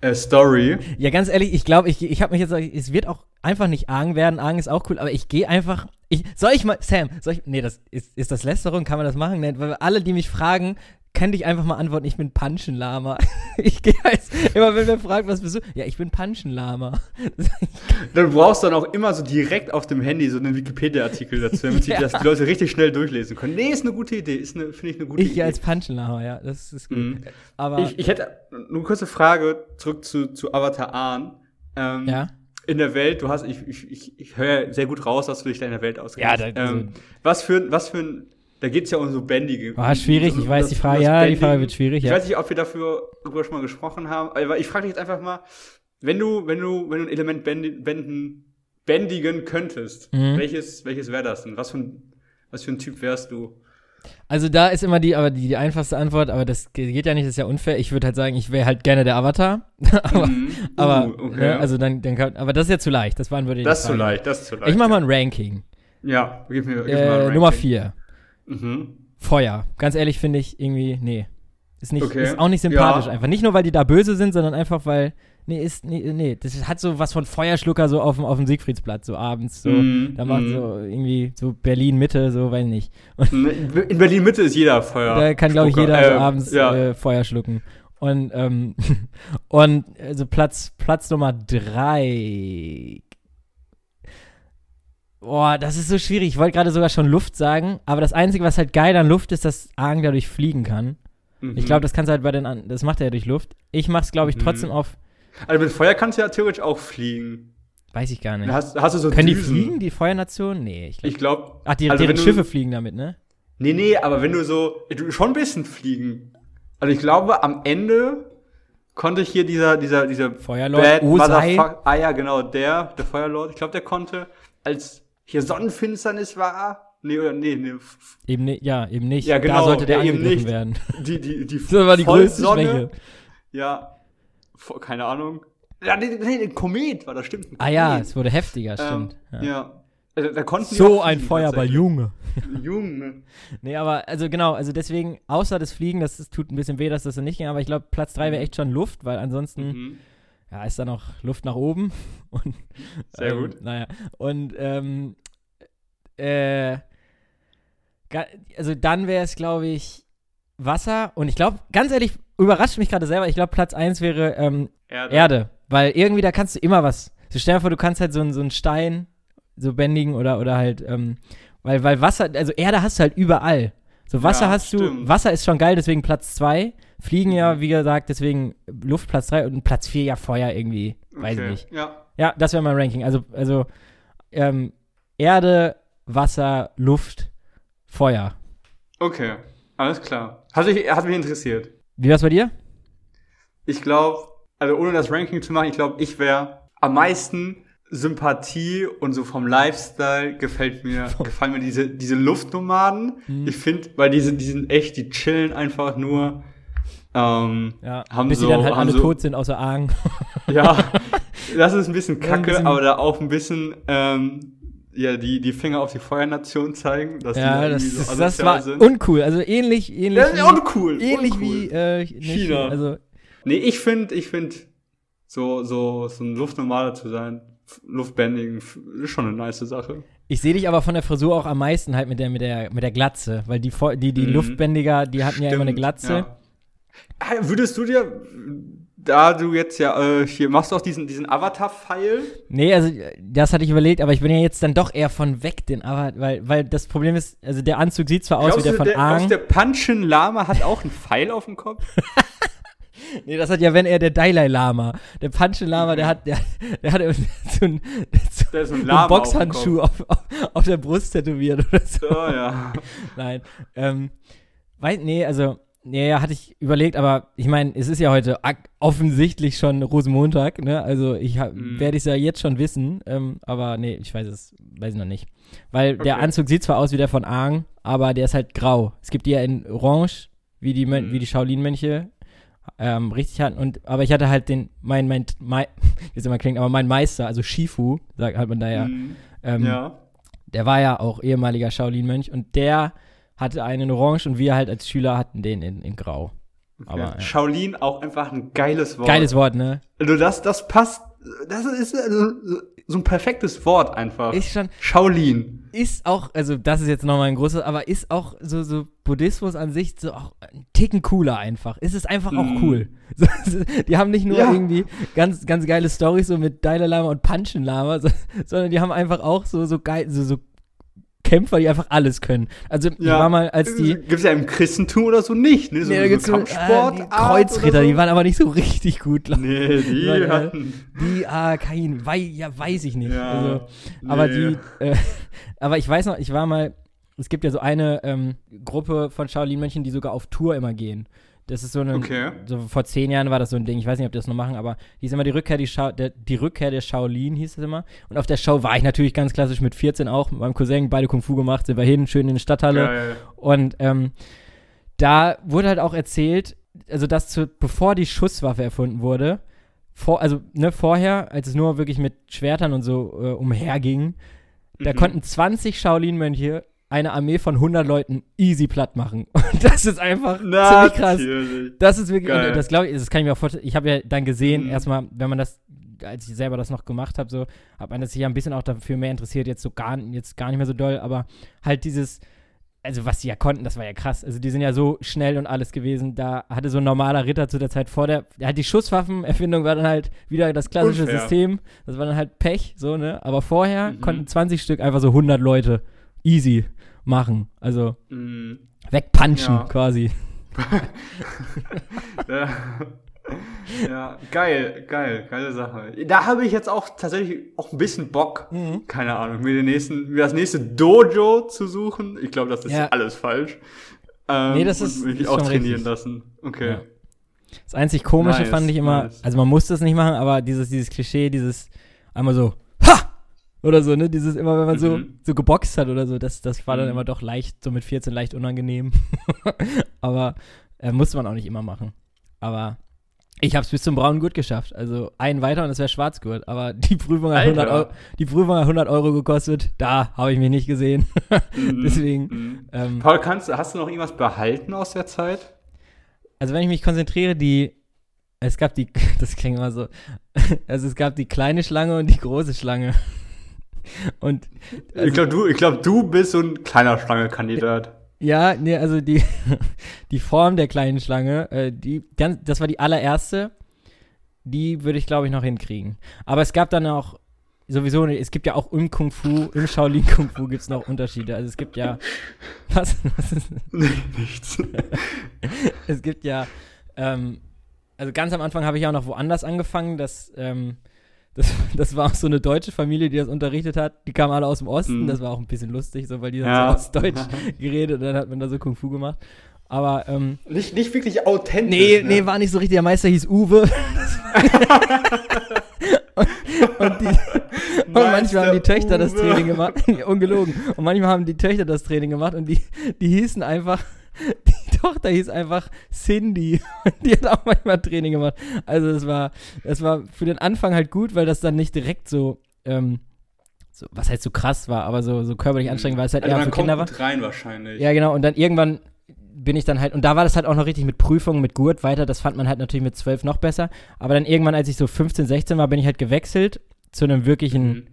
äh, Story. Ja, ganz ehrlich, ich glaube, ich, ich habe mich jetzt, es wird auch einfach nicht Argen werden. Argen ist auch cool, aber ich gehe einfach, ich, soll ich mal, Sam, soll ich, nee, das ist, ist das Lästerung, kann man das machen? Nee, weil alle, die mich fragen, kann ich einfach mal antworten, ich bin Panschenlama. Ich gehe als, immer wenn wer fragt, was bist du? Ja, ich bin Panschenlama. Dann brauchst du dann auch immer so direkt auf dem Handy so einen Wikipedia-Artikel dazu, damit Ja. das die Leute richtig schnell durchlesen können. Nee, ist eine gute Idee, ist eine, finde ich eine gute Ich Idee. als Panschenlama, ja, das ist gut. Mhm. Aber, Ich, ich hätte nur eine kurze Frage zurück zu, zu Avatar Ahn. Ähm, ja, In der Welt, du hast, ich, ich, ich, ich höre sehr gut raus, dass du dich da in der Welt auskennst. Ja, da- also- ähm, was für was für ein, da geht's ja um so Bändige. War schwierig, um, ich weiß das- die Frage, ja, die Bändigen. Frage wird schwierig, Ich ja. weiß nicht, ob wir dafür darüber schon mal gesprochen haben, aber ich frage dich jetzt einfach mal, wenn du, wenn du, wenn du ein Element bänden, bändigen könntest, Mhm. welches, welches wäre das denn? Was für ein, was für ein Typ wärst du? Also da ist immer die, aber die, die einfachste Antwort, aber das ge- geht ja nicht, das ist ja unfair. Ich würde halt sagen, ich wäre halt gerne der Avatar. aber, Mhm. aber, Uh, okay. ne, also dann, dann kann, aber das ist ja zu leicht. Das waren würde das ist zu leicht, das ist zu leicht. Ich mach mal ein Ranking. Ja, gib mir, gib mir mal Äh, ein Nummer Ranking. 4. Mhm. Feuer. Ganz ehrlich finde ich irgendwie, nee. Ist, nicht, Okay. ist auch nicht sympathisch Ja. einfach. Nicht nur, weil die da böse sind, sondern einfach, weil, nee, ist, nee, nee. Das hat so was von Feuerschlucker so auf dem, auf dem Siegfriedsplatz, so abends, so. Mhm, Da macht mhm. so irgendwie so Berlin-Mitte, so, weiß nicht. In Berlin Mitte ist jeder Feuer. Da kann, glaube ich, jeder so Ähm, abends Ja. äh, Feuer schlucken. Und, ähm, und also Platz, Platz Nummer drei. Boah, das ist so schwierig. Ich wollte gerade sogar schon Luft sagen, aber das Einzige, was halt geil an Luft ist, dass Argen dadurch fliegen kann. Mhm. Ich glaube, das kannst du halt bei den an das macht er ja durch Luft. Ich mach's, glaube ich, Mhm. trotzdem auf. Also mit Feuer kannst du ja theoretisch auch fliegen. Weiß ich gar nicht. Hast, hast du so Können die Düsen. fliegen, die Feuernation? Nee, ich glaube. Ich glaube. Ach, die, also deren Schiffe fliegen damit, ne? Nee, nee, aber wenn du so, du schon ein bisschen fliegen. Also ich glaube, am Ende konnte hier dieser, dieser, dieser Feuerlord Bad Osei. Ah ja, genau, der, der Feuerlord, ich glaube, der konnte, als hier Sonnenfinsternis war, nee, oder nee, nee, Eben nicht, ja, eben nicht. Ja, Da genau, sollte der ja, eben angegriffen nicht. werden. die, die, die Das war die größte Schwäche. Ja, keine Ahnung. Ja, nee, nee, ein Komet war das, stimmt. Ah ja, es wurde heftiger, ähm, stimmt. ja. ja. Also, da konnten So ein fliegen, Feuerball, Junge. Junge. Nee, aber also genau, also deswegen, außer das Fliegen, das, das tut ein bisschen weh, dass das nicht ging, aber ich glaube, Platz 3 wäre echt schon Luft, weil ansonsten, Mhm. Ja, ist da noch Luft nach oben. Und, Sehr ähm, gut. Naja, und ähm, äh, also dann wäre es, glaube ich, Wasser und ich glaube, ganz ehrlich, überrascht mich gerade selber, ich glaube, Platz 1 wäre ähm, Erde. Erde, weil irgendwie da kannst du immer was. So stell dir vor, du kannst halt so, einen- so einen Stein so bändigen oder, oder halt, ähm, weil, weil Wasser, also Erde hast du halt überall. So Wasser Ja, hast du, stimmt. Wasser ist schon geil, deswegen Platz 2. Fliegen ja, Mhm. wie gesagt, deswegen Luft Platz 3 und Platz 4 ja Feuer irgendwie, weiß ich Okay, nicht. Ja. Ja, das wäre mein Ranking. Also, also ähm, Erde, Wasser, Luft, Feuer. Okay, alles klar. Hat mich, hat mich interessiert. Wie war's bei dir? Ich glaube, also ohne das Ranking zu machen, ich glaube, ich wäre am meisten Sympathie und so vom Lifestyle gefällt mir, gefallen mir diese, diese Luftnomaden. Mhm. Ich finde, weil die sind, die sind echt, die chillen einfach nur. Ähm, Ja, Haben bis so- die dann halt alle so- tot sind, außer Aang. ja, das ist ein bisschen Ja, ein kacke, bisschen- aber da auch ein bisschen, ähm, ja, die, die Finger auf die Feuernation zeigen. Dass die da Ja, das, irgendwie so das, das war sind. uncool. Also ähnlich, ähnlich. Das ist wie- uncool. Ähnlich uncool. wie äh, nicht, China. Also, Nee, ich finde, ich finde, so, so, so ein Luftnormaler zu sein, Luftbändigen, ist schon eine nice Sache. ich sehe dich aber von der Frisur auch am meisten halt mit der, mit der, mit der Glatze, weil die, die, die Mhm. Luftbändiger, die hatten ja immer eine Stimmt, Glatze. ja. Ah, Würdest du dir, da du jetzt ja äh, hier, machst du auch diesen, diesen Avatar-Pfeil? Nee, also das hatte ich überlegt, aber ich bin ja jetzt dann doch eher von weg, den aber, weil, weil das Problem ist, also der Anzug sieht zwar aus wie Glaubst der von der, glaubst Aang. der Panchen Lama hat auch einen Pfeil auf dem Kopf? Nee, das hat ja, wenn er der Dalai Lama. Der Panchen Lama, der hat, der, der hat so einen, so ein einen Boxhandschuh auf, auf, auf der Brust tätowiert oder so. Oh ja. Nein. Ähm, weiß, nee, also, ja, hatte ich überlegt, aber ich meine, es ist ja heute offensichtlich schon Rosenmontag, ne? Also ich Mhm. werde es ja jetzt schon wissen, ähm, aber nee, ich weiß es, weiß ich noch nicht. Weil der Okay. Anzug sieht zwar aus wie der von Aang, aber der ist halt grau. Es gibt die ja in Orange, wie die, Mön- Mhm. wie die Shaolin-Mönche ähm, richtig hatten. Und, aber ich hatte halt den, mein, mein, mein wie es immer klingt, aber mein Meister, also Shifu, sagt hat man da ja, Mhm. ähm, ja. der war ja auch ehemaliger Shaolin-Mönch und der hatte einen in Orange und wir halt als Schüler hatten den in, in Grau. Aber, ja. Shaolin auch einfach ein geiles Wort. Geiles Wort, ne? Also das, das passt, das ist also so ein perfektes Wort einfach. Ist schon, Shaolin. ist auch, also das ist jetzt nochmal ein großes, aber ist auch so, so Buddhismus an sich so auch ein Ticken cooler einfach. Ist es einfach auch Mm. cool. So, so, die haben nicht nur Ja. irgendwie ganz, ganz geile Storys so mit Dalai Lama und Panchen Lama, so, sondern die haben einfach auch so, so geil, so, so Kämpfer, die einfach alles können. Also ich war mal, als die, Gibt's ja im Christentum oder so nicht, ne? So, Nee, da so so, äh, Kampfsport. die Kreuzritter, die waren aber nicht so richtig gut, glaub ich. Nee, die Die waren, äh, hatten. Die, ah, kein, wei, ja, weiß ich nicht. Ja, Also, aber nee. die, äh, aber ich weiß noch, ich war mal, es gibt ja so eine ähm, Gruppe von Shaolin-Mönchen, die sogar auf Tour immer gehen. Das ist so eine, Okay. so vor zehn Jahren war das so ein Ding, ich weiß nicht, ob die das noch machen, aber die ist immer die Rückkehr, die, Shao, der, die Rückkehr der Shaolin hieß es immer. Und auf der Show war ich natürlich ganz klassisch mit 14 auch, mit meinem Cousin, beide Kung Fu gemacht, sind wir hin, schön in die Stadthalle. Geil. Und ähm, da wurde halt auch erzählt, also dass zu, bevor die Schusswaffe erfunden wurde, vor, also ne, vorher, als es nur wirklich mit Schwertern und so äh, umherging, da Mhm. konnten 20 Shaolin-Mönche eine Armee von 100 Leuten easy platt machen. Und das ist einfach ziemlich krass. Natürlich. Das ist wirklich, Geil. das glaube ich, das kann ich mir auch vorstellen. Ich habe ja dann gesehen, Mhm. erstmal, wenn man das, als ich selber das noch gemacht habe, so, hat man das sich ja ein bisschen auch dafür mehr interessiert, jetzt so gar, jetzt gar nicht mehr so doll, aber halt dieses, also was die ja konnten, das war ja krass. Also die sind ja so schnell und alles gewesen. Da hatte so ein normaler Ritter zu der Zeit vor der, halt die Schusswaffenerfindung war dann halt wieder das klassische Unfair. System. Das war dann halt Pech, so, ne? Aber vorher Mhm. konnten 20 Stück einfach so 100 Leute easy machen. Also Mhm. wegpunchen Ja. quasi. Ja. Ja, geil, geil, geile Sache. Da habe ich jetzt auch tatsächlich auch ein bisschen Bock, Mhm. keine Ahnung, mir, den nächsten, mir das nächste Dojo zu suchen. Ich glaube, das ist Ja. alles falsch. Ähm, Nee, das ist- und mich ist auch trainieren richtig. lassen. Okay. Ja. Das einzig Komische Nice, fand ich immer, nice. also man musste es nicht machen, aber dieses, dieses Klischee, dieses einmal so! Oder so, ne? Dieses immer, wenn man so, Mhm. so geboxt hat oder so, das, das war dann Mhm. immer doch leicht, so mit 14 leicht unangenehm. aber äh, musste man auch nicht immer machen. Aber ich habe es bis zum braunen Gurt geschafft. Also einen weiter und es wäre Schwarzgurt. Aber die Prüfung hat 100 Alter. Euro, die Prüfung hat 100 Euro gekostet. Da habe ich mich nicht gesehen. Mhm. Deswegen, Mhm. ähm, Paul, kannst, hast du noch irgendwas behalten aus der Zeit? also wenn ich mich konzentriere, die, es gab die, das klingt immer so, also es gab die kleine Schlange und die große Schlange. Und also, ich glaube, du, ich glaub, du bist so ein kleiner Schlange-Kandidat. ja, nee, also die, die Form der kleinen Schlange, äh, die, ganz, das war die allererste, die würde ich glaube ich noch hinkriegen. Aber es gab dann auch sowieso, es gibt ja auch im Kung Fu, im Shaolin Kung Fu gibt es noch Unterschiede. Also es gibt ja, was, was ist, Nee, nichts. es gibt ja, ähm, also ganz am Anfang habe ich auch noch woanders angefangen. Das, ähm, das, das war auch so eine deutsche Familie, die das unterrichtet hat. Die kamen alle aus dem Osten. Mhm. Das war auch ein bisschen lustig, so, weil die haben Ja. so Ostdeutsch geredet und dann hat man da so Kung Fu gemacht. Aber, ähm, Nicht, nicht wirklich authentisch. nee, ne? nee, war nicht so richtig. Der Meister hieß Uwe. und, und, die, und manchmal haben die Töchter das Uwe. Training gemacht. Ungelogen. Und manchmal haben die Töchter das Training gemacht und die, die hießen einfach, die Tochter hieß einfach Cindy. Und die hat auch manchmal Training gemacht. Also das war, das war für den Anfang halt gut, weil das dann nicht direkt so, ähm, so was heißt so krass war, aber so, so körperlich anstrengend, weil es halt also eher für Kinder war. rein wahrscheinlich. Ja, genau. Und dann irgendwann bin ich dann halt, und da war das halt auch noch richtig mit Prüfungen, mit Gurt weiter. Das fand man halt natürlich mit 12 noch besser. Aber dann irgendwann, als ich so 15, 16 war, bin ich halt gewechselt zu einem wirklichen, Mhm.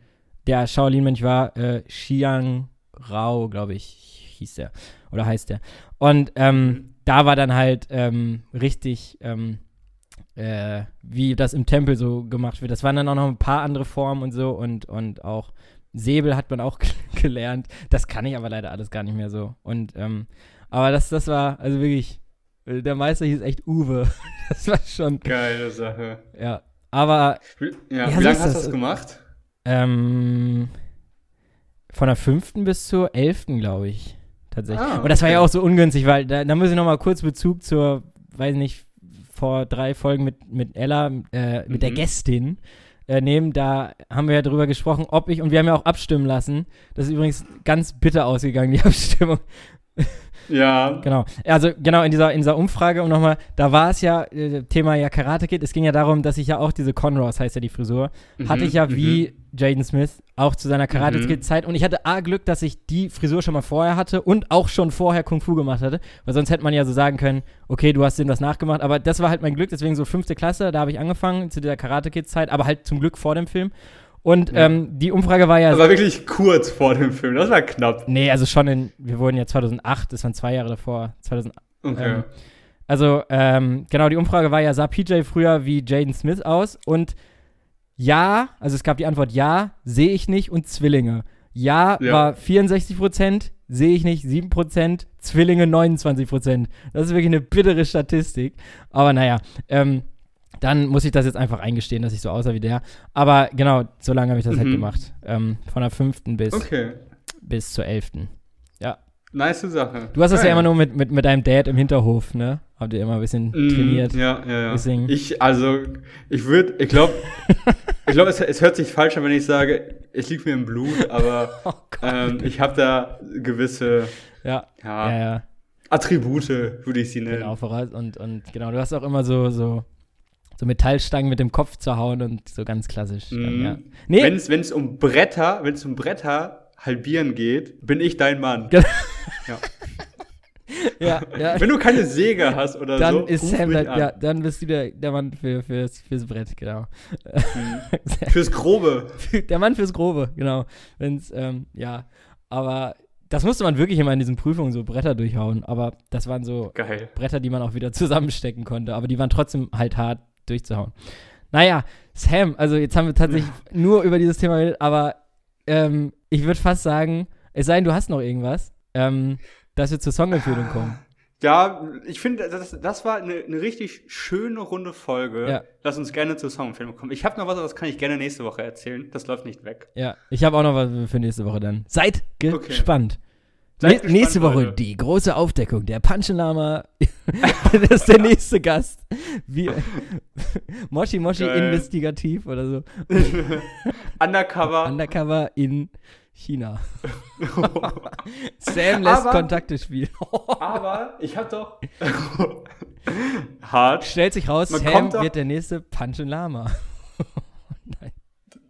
der Shaolin-Mönch war, äh, Xiang Rao, glaube ich, hieß der. Oder heißt der. Und ähm, da war dann halt ähm, richtig, ähm, äh, wie das im Tempel so gemacht wird. Das waren dann auch noch ein paar andere Formen und so und, und auch Säbel hat man auch gelernt. Das kann ich aber leider alles gar nicht mehr so. Und, ähm, aber das, das war, also wirklich, äh, der Meister hieß echt Uwe. Das war schon, Geile Sache. ja. Aber, Wie, ja, Ja, wie lange hast du das. das gemacht? ähm, von der fünften bis zur elften, glaube ich. Tatsächlich. Ah, Und das war okay. ja auch so ungünstig, weil da, da muss ich noch mal kurz Bezug zur, weiß nicht, vor drei Folgen mit, mit Ella, äh, mit der Mhm. Gästin äh, nehmen. Da haben wir ja drüber gesprochen, ob ich, und wir haben ja auch abstimmen lassen. Das ist übrigens ganz bitter ausgegangen, die Abstimmung. Ja. Genau. Also genau in dieser, in dieser Umfrage, um nochmal, da war es ja, äh, Thema ja Karate Kid, es ging ja darum, dass ich ja auch diese Conroys, heißt ja die Frisur, hatte Mhm, ich ja mhm. wie Jaden Smith auch zu seiner Karate Mhm. Kid Zeit und ich hatte A Glück, dass ich die Frisur schon mal vorher hatte und auch schon vorher Kung Fu gemacht hatte, weil sonst hätte man ja so sagen können, okay, du hast dem das nachgemacht, aber das war halt mein Glück, deswegen so fünfte Klasse, da habe ich angefangen zu dieser Karate Kid Zeit, aber halt zum Glück vor dem Film und Ja. ähm, die Umfrage war ja Das war wirklich kurz vor dem Film. Das war knapp. Nee, also schon in, wir wurden ja 2008, das waren zwei Jahre davor, 2008. Okay. Ähm, Also, ähm, genau, die Umfrage war ja, sah PJ früher wie Jaden Smith aus? Und ja, also es gab die Antwort ja, sehe ich nicht und Zwillinge. Ja, Ja. war 64 Prozent, sehe ich nicht 7 Prozent, Zwillinge 29 Prozent. Das ist wirklich eine bittere Statistik. Aber naja, ähm, dann muss ich das jetzt einfach eingestehen, dass ich so aussah wie der. Aber genau, so lange habe ich das halt Mhm. gemacht. Ähm, von der fünften bis, okay. bis zur elften. Nice Sache. Du hast das ja immer nur mit, mit, mit deinem Dad im Hinterhof, ne? Habt ihr immer ein bisschen Mm, trainiert. Ja, ja, ja. Deswegen- Ich, also, ich würde, ich glaube, ich glaube, es, es hört sich falsch an, wenn ich sage, es liegt mir im Blut, aber Oh ähm, ich habe da gewisse ja, ja, ja, ja. Attribute, würde ich sie nennen. Genau, voraus. Und, und genau, du hast auch immer so, so, so Metallstangen mit dem Kopf zu hauen und so ganz klassisch. Dann, Mhm. ja. Nee, Wenn es um Bretter, wenn es um Bretter halbieren geht, bin ich dein Mann. Ja. ja, ja. Wenn du keine Säge hast oder dann so, ist Sam, an. ja, dann bist du der, der Mann für, fürs, fürs Brett, genau. Mhm. Fürs Grobe. der Mann fürs Grobe, genau. Wenn's, ähm, ja, aber das musste man wirklich immer in diesen Prüfungen so Bretter durchhauen, aber das waren so Geil. Bretter, die man auch wieder zusammenstecken konnte, aber die waren trotzdem halt hart durchzuhauen. Naja, Sam, also jetzt haben wir tatsächlich nur über dieses Thema geredet, aber ähm, ich würde fast sagen, es sei denn, du hast noch irgendwas, ähm, dass wir zur Songempfehlung kommen. Ja, ich finde, das, das war eine, eine richtig schöne runde Folge. Ja. Lass uns gerne zur Songempfehlung kommen. Ich habe noch was, aber das kann ich gerne nächste Woche erzählen. Das läuft nicht weg. Ja, ich habe auch noch was für nächste Woche dann. Seid Okay. gespannt. Ne- gespannt, nächste Woche Leute. die große Aufdeckung. Der Punchenlama das ist der nächste Gast. Wie, Moshi Moshi Geil. investigativ oder so. Undercover. Undercover in China. Sam lässt Aber- Kontakte spielen. aber ich habe doch hart. Stellt sich raus, Man Sam doch- wird der nächste Punchenlama.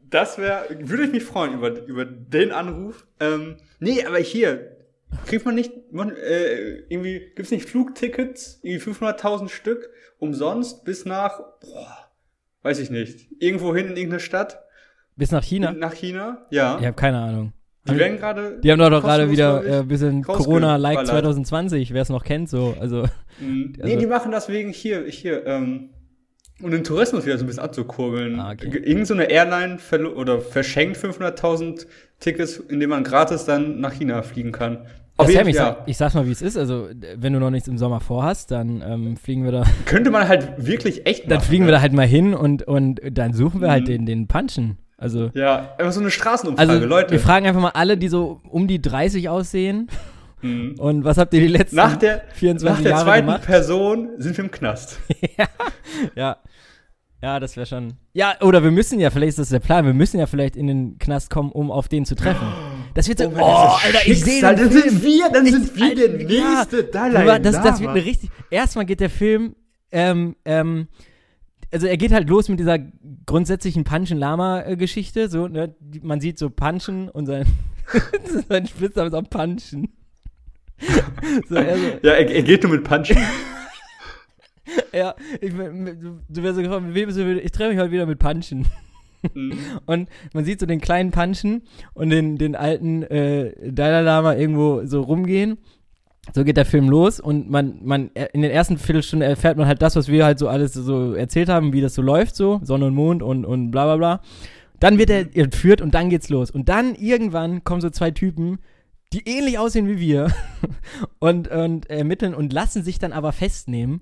Das wäre, würde ich mich freuen über, über den Anruf. Ähm, nee, aber hier kriegt man nicht, man, äh, irgendwie gibt's nicht Flugtickets, irgendwie 500.000 Stück umsonst bis nach, boah, weiß ich nicht, irgendwo hin in irgendeine Stadt Bis nach China? nach China. Ja, Ich habe keine Ahnung. die werden gerade. Die haben doch, doch gerade wieder ich, äh, ein bisschen. Corona-like 2020, wer es noch kennt, so. Also, Mhm. Also- nee, die machen das wegen hier, hier, ähm, um den Tourismus wieder so ein bisschen anzukurbeln. Ah, okay. Irgend so eine Airline oder verschenkt 500.000 Tickets, indem man gratis dann nach China fliegen kann. Ja, Sam, ich, ja. sag, ich sag's mal, wie es ist. Also, wenn du noch nichts im Sommer vorhast, dann ähm, fliegen wir da, Könnte man halt wirklich echt dann machen, fliegen ne? wir da halt mal hin und, und dann suchen wir halt Mhm. den, den Punchen. Also, Ja, einfach so eine Straßenumfrage, also Leute. wir fragen einfach mal alle, die so um die 30 aussehen. Mhm. Und was habt ihr die letzten Nach der, 24 nach der Jahre zweiten gemacht? Person sind wir im Knast. Ja. Ja, das wäre schon. Ja, oder wir müssen ja, vielleicht ist das der Plan, wir müssen ja vielleicht in den Knast kommen, um auf den zu treffen. Das wird so. Oh, Alter, ich sehe den dann Film. sind wir, dann sind wir der Alter, ja. nächste Dalai Aber das, das wird Lama. eine richtig. Erstmal geht der Film, ähm, ähm, also er geht halt los mit dieser grundsätzlichen Punchen-Lama-Geschichte. So, ne? Man sieht so Punchen und sein, sein Spitzname ist auch Punchen. so, er so, Ja, er, er geht nur mit Punchen. ja, ich, du, wärst so gefragt, mit wem bist du, ich treffe mich heute wieder mit Punchen. Mhm. Und man sieht so den kleinen Punchen und den, den alten äh, Dalai Lama irgendwo so rumgehen. So geht der Film los und man, man, in den ersten Viertelstunde erfährt man halt das, was wir halt so alles so erzählt haben, wie das so läuft, so, Sonne und Mond und, und bla bla bla. Dann wird er entführt und dann geht's los. Und dann irgendwann kommen so zwei Typen, die ähnlich aussehen wie wir und, und ermitteln und lassen sich dann aber festnehmen,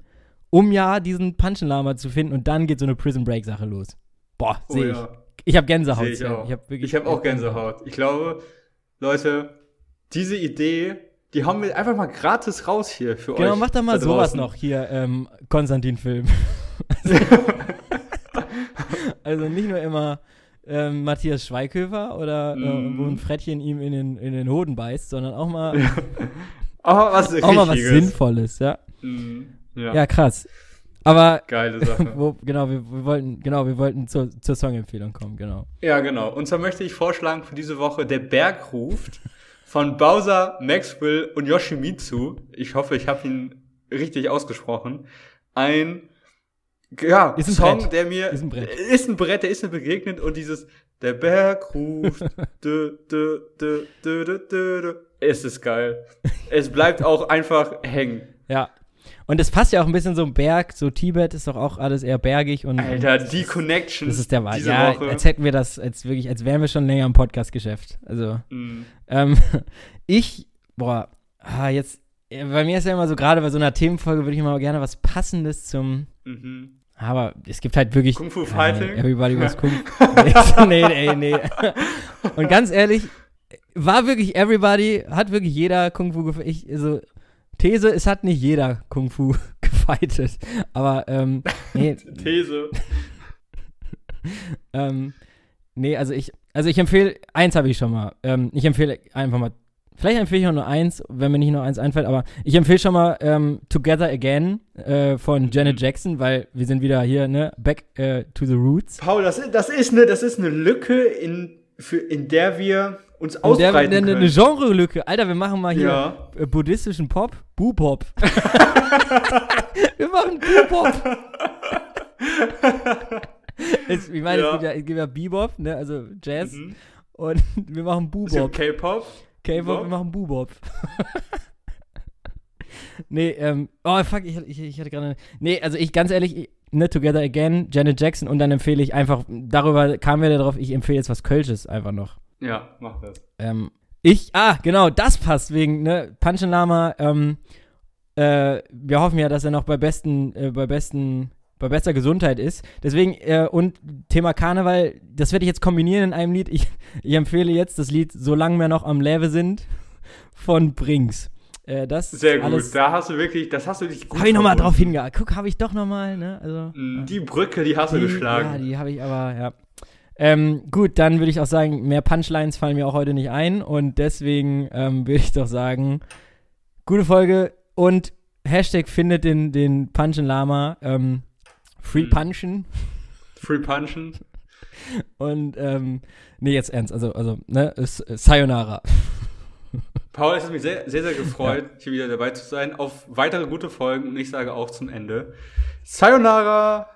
um ja diesen Punchenlama zu finden und dann geht so eine Prison Break Sache los. Boah, Oh sehe ja. ich. Ich habe Gänsehaut. Sehe ich auch. Ich habe Ich habe auch Gänsehaut. Ich glaube, Leute, diese Idee, die haben wir einfach mal gratis raus hier für euch. Genau, mach doch mal da sowas noch hier, ähm, Konstantin-Film. also nicht nur immer ähm, Matthias Schweighöfer oder äh, Mhm. wo ein Frettchen ihm in den, in den Hoden beißt, sondern auch mal, Aber was auch mal was. Sinnvolles, ja. Mhm. Ja. Ja, krass. Aber Geile Sache. wo, genau, wir, wir wollten, genau, wir wollten zur, zur Songempfehlung kommen, genau. ja, genau. Und zwar möchte ich vorschlagen für diese Woche Der Berg ruft von Bowser, Maxwell und Yoshimitsu. Ich hoffe, ich habe ihn richtig ausgesprochen. Ein ja, Ist ein Song, Brett. der mir Ist ein Brett. ist ein Brett, der ist mir begegnet und dieses Der Berg ruft. dü, dü, dü, dü, dü, dü, dü. Es ist geil. Es bleibt auch einfach hängen. Ja. Und es passt ja auch ein bisschen so ein Berg, so Tibet ist doch auch alles eher bergig und. Alter, die Connection. Das ist der Wahl. Ja, Woche. als hätten wir das, als wirklich, als wären wir schon länger im Podcast-Geschäft. Also, Mm. ähm, ich, boah, ah, jetzt, äh, bei mir ist ja immer so, gerade bei so einer Themenfolge würde ich immer gerne was Passendes zum, Mhm. aber es gibt halt wirklich. Kung Fu Ah, Fighting? Nee, everybody was Kung Nee, nee, ey, nee. Und ganz ehrlich, war wirklich everybody, hat wirklich jeder Kung Fu. Ich, also, These, es hat nicht jeder Kung Fu gefightet. Aber, ähm, nee, These. ähm, nee, also ich, also ich empfehle, eins habe ich schon mal. Ähm, ich empfehle einfach mal, vielleicht empfehle ich auch nur eins, wenn mir nicht nur eins einfällt, aber ich empfehle schon mal ähm, Together Again äh, von Janet Jackson, weil wir sind wieder hier, ne, back äh, to the roots. Paul, das, ist- das, ist eine, das ist eine Lücke, in, für, in der wir uns Und der, ausbreiten eine, können. eine Genre-Lücke. Alter, wir machen mal hier Ja. äh, buddhistischen Pop, Boo-Pop. wir machen Boo-Pop. Ich meine, Ja. es gibt ja, es gibt ja Bebop, ne, also Jazz. Mhm. Und wir machen Boo-Bop. K-Pop. K-Pop, wir machen Boo-Bop. nee, ähm, oh fuck, ich, ich, ich hatte gerade, nee, also ich, ganz ehrlich, ich, ne, Together Again, Janet Jackson und dann empfehle ich einfach, darüber kamen wir darauf, ich empfehle jetzt was Kölsches einfach noch. Ja, mach das. Ähm, ich, ah, genau, das passt wegen, ne, Punchenlama, ähm, äh, wir hoffen ja, dass er noch bei besten, äh, bei besten, bei bester Gesundheit ist. Deswegen, äh, und Thema Karneval, das werde ich jetzt kombinieren in einem Lied. Ich, ich empfehle jetzt das Lied Solange wir noch am Lewe sind von Brinks. Äh, das Sehr gut. alles- da hast du wirklich, das hast du dich gut Habe ich nochmal drauf hingehalten. Guck, habe ich doch nochmal, ne? Also, Mm, Die Brücke, die hast du die, geschlagen. Ja, die habe ich aber, ja. Ähm, gut, dann würde ich auch sagen, mehr Punchlines fallen mir auch heute nicht ein und deswegen ähm, würde ich doch sagen, gute Folge und Hashtag findet den, den Punchen Lama, ähm, Free Mhm. Punchen Free Punchen. und ähm, nee, jetzt ernst, also, also, ne, ist, äh, Sayonara. Paul, es hat mich sehr, sehr, sehr gefreut, hier wieder dabei zu sein. Auf weitere gute Folgen und ich sage auch zum Ende. Sayonara!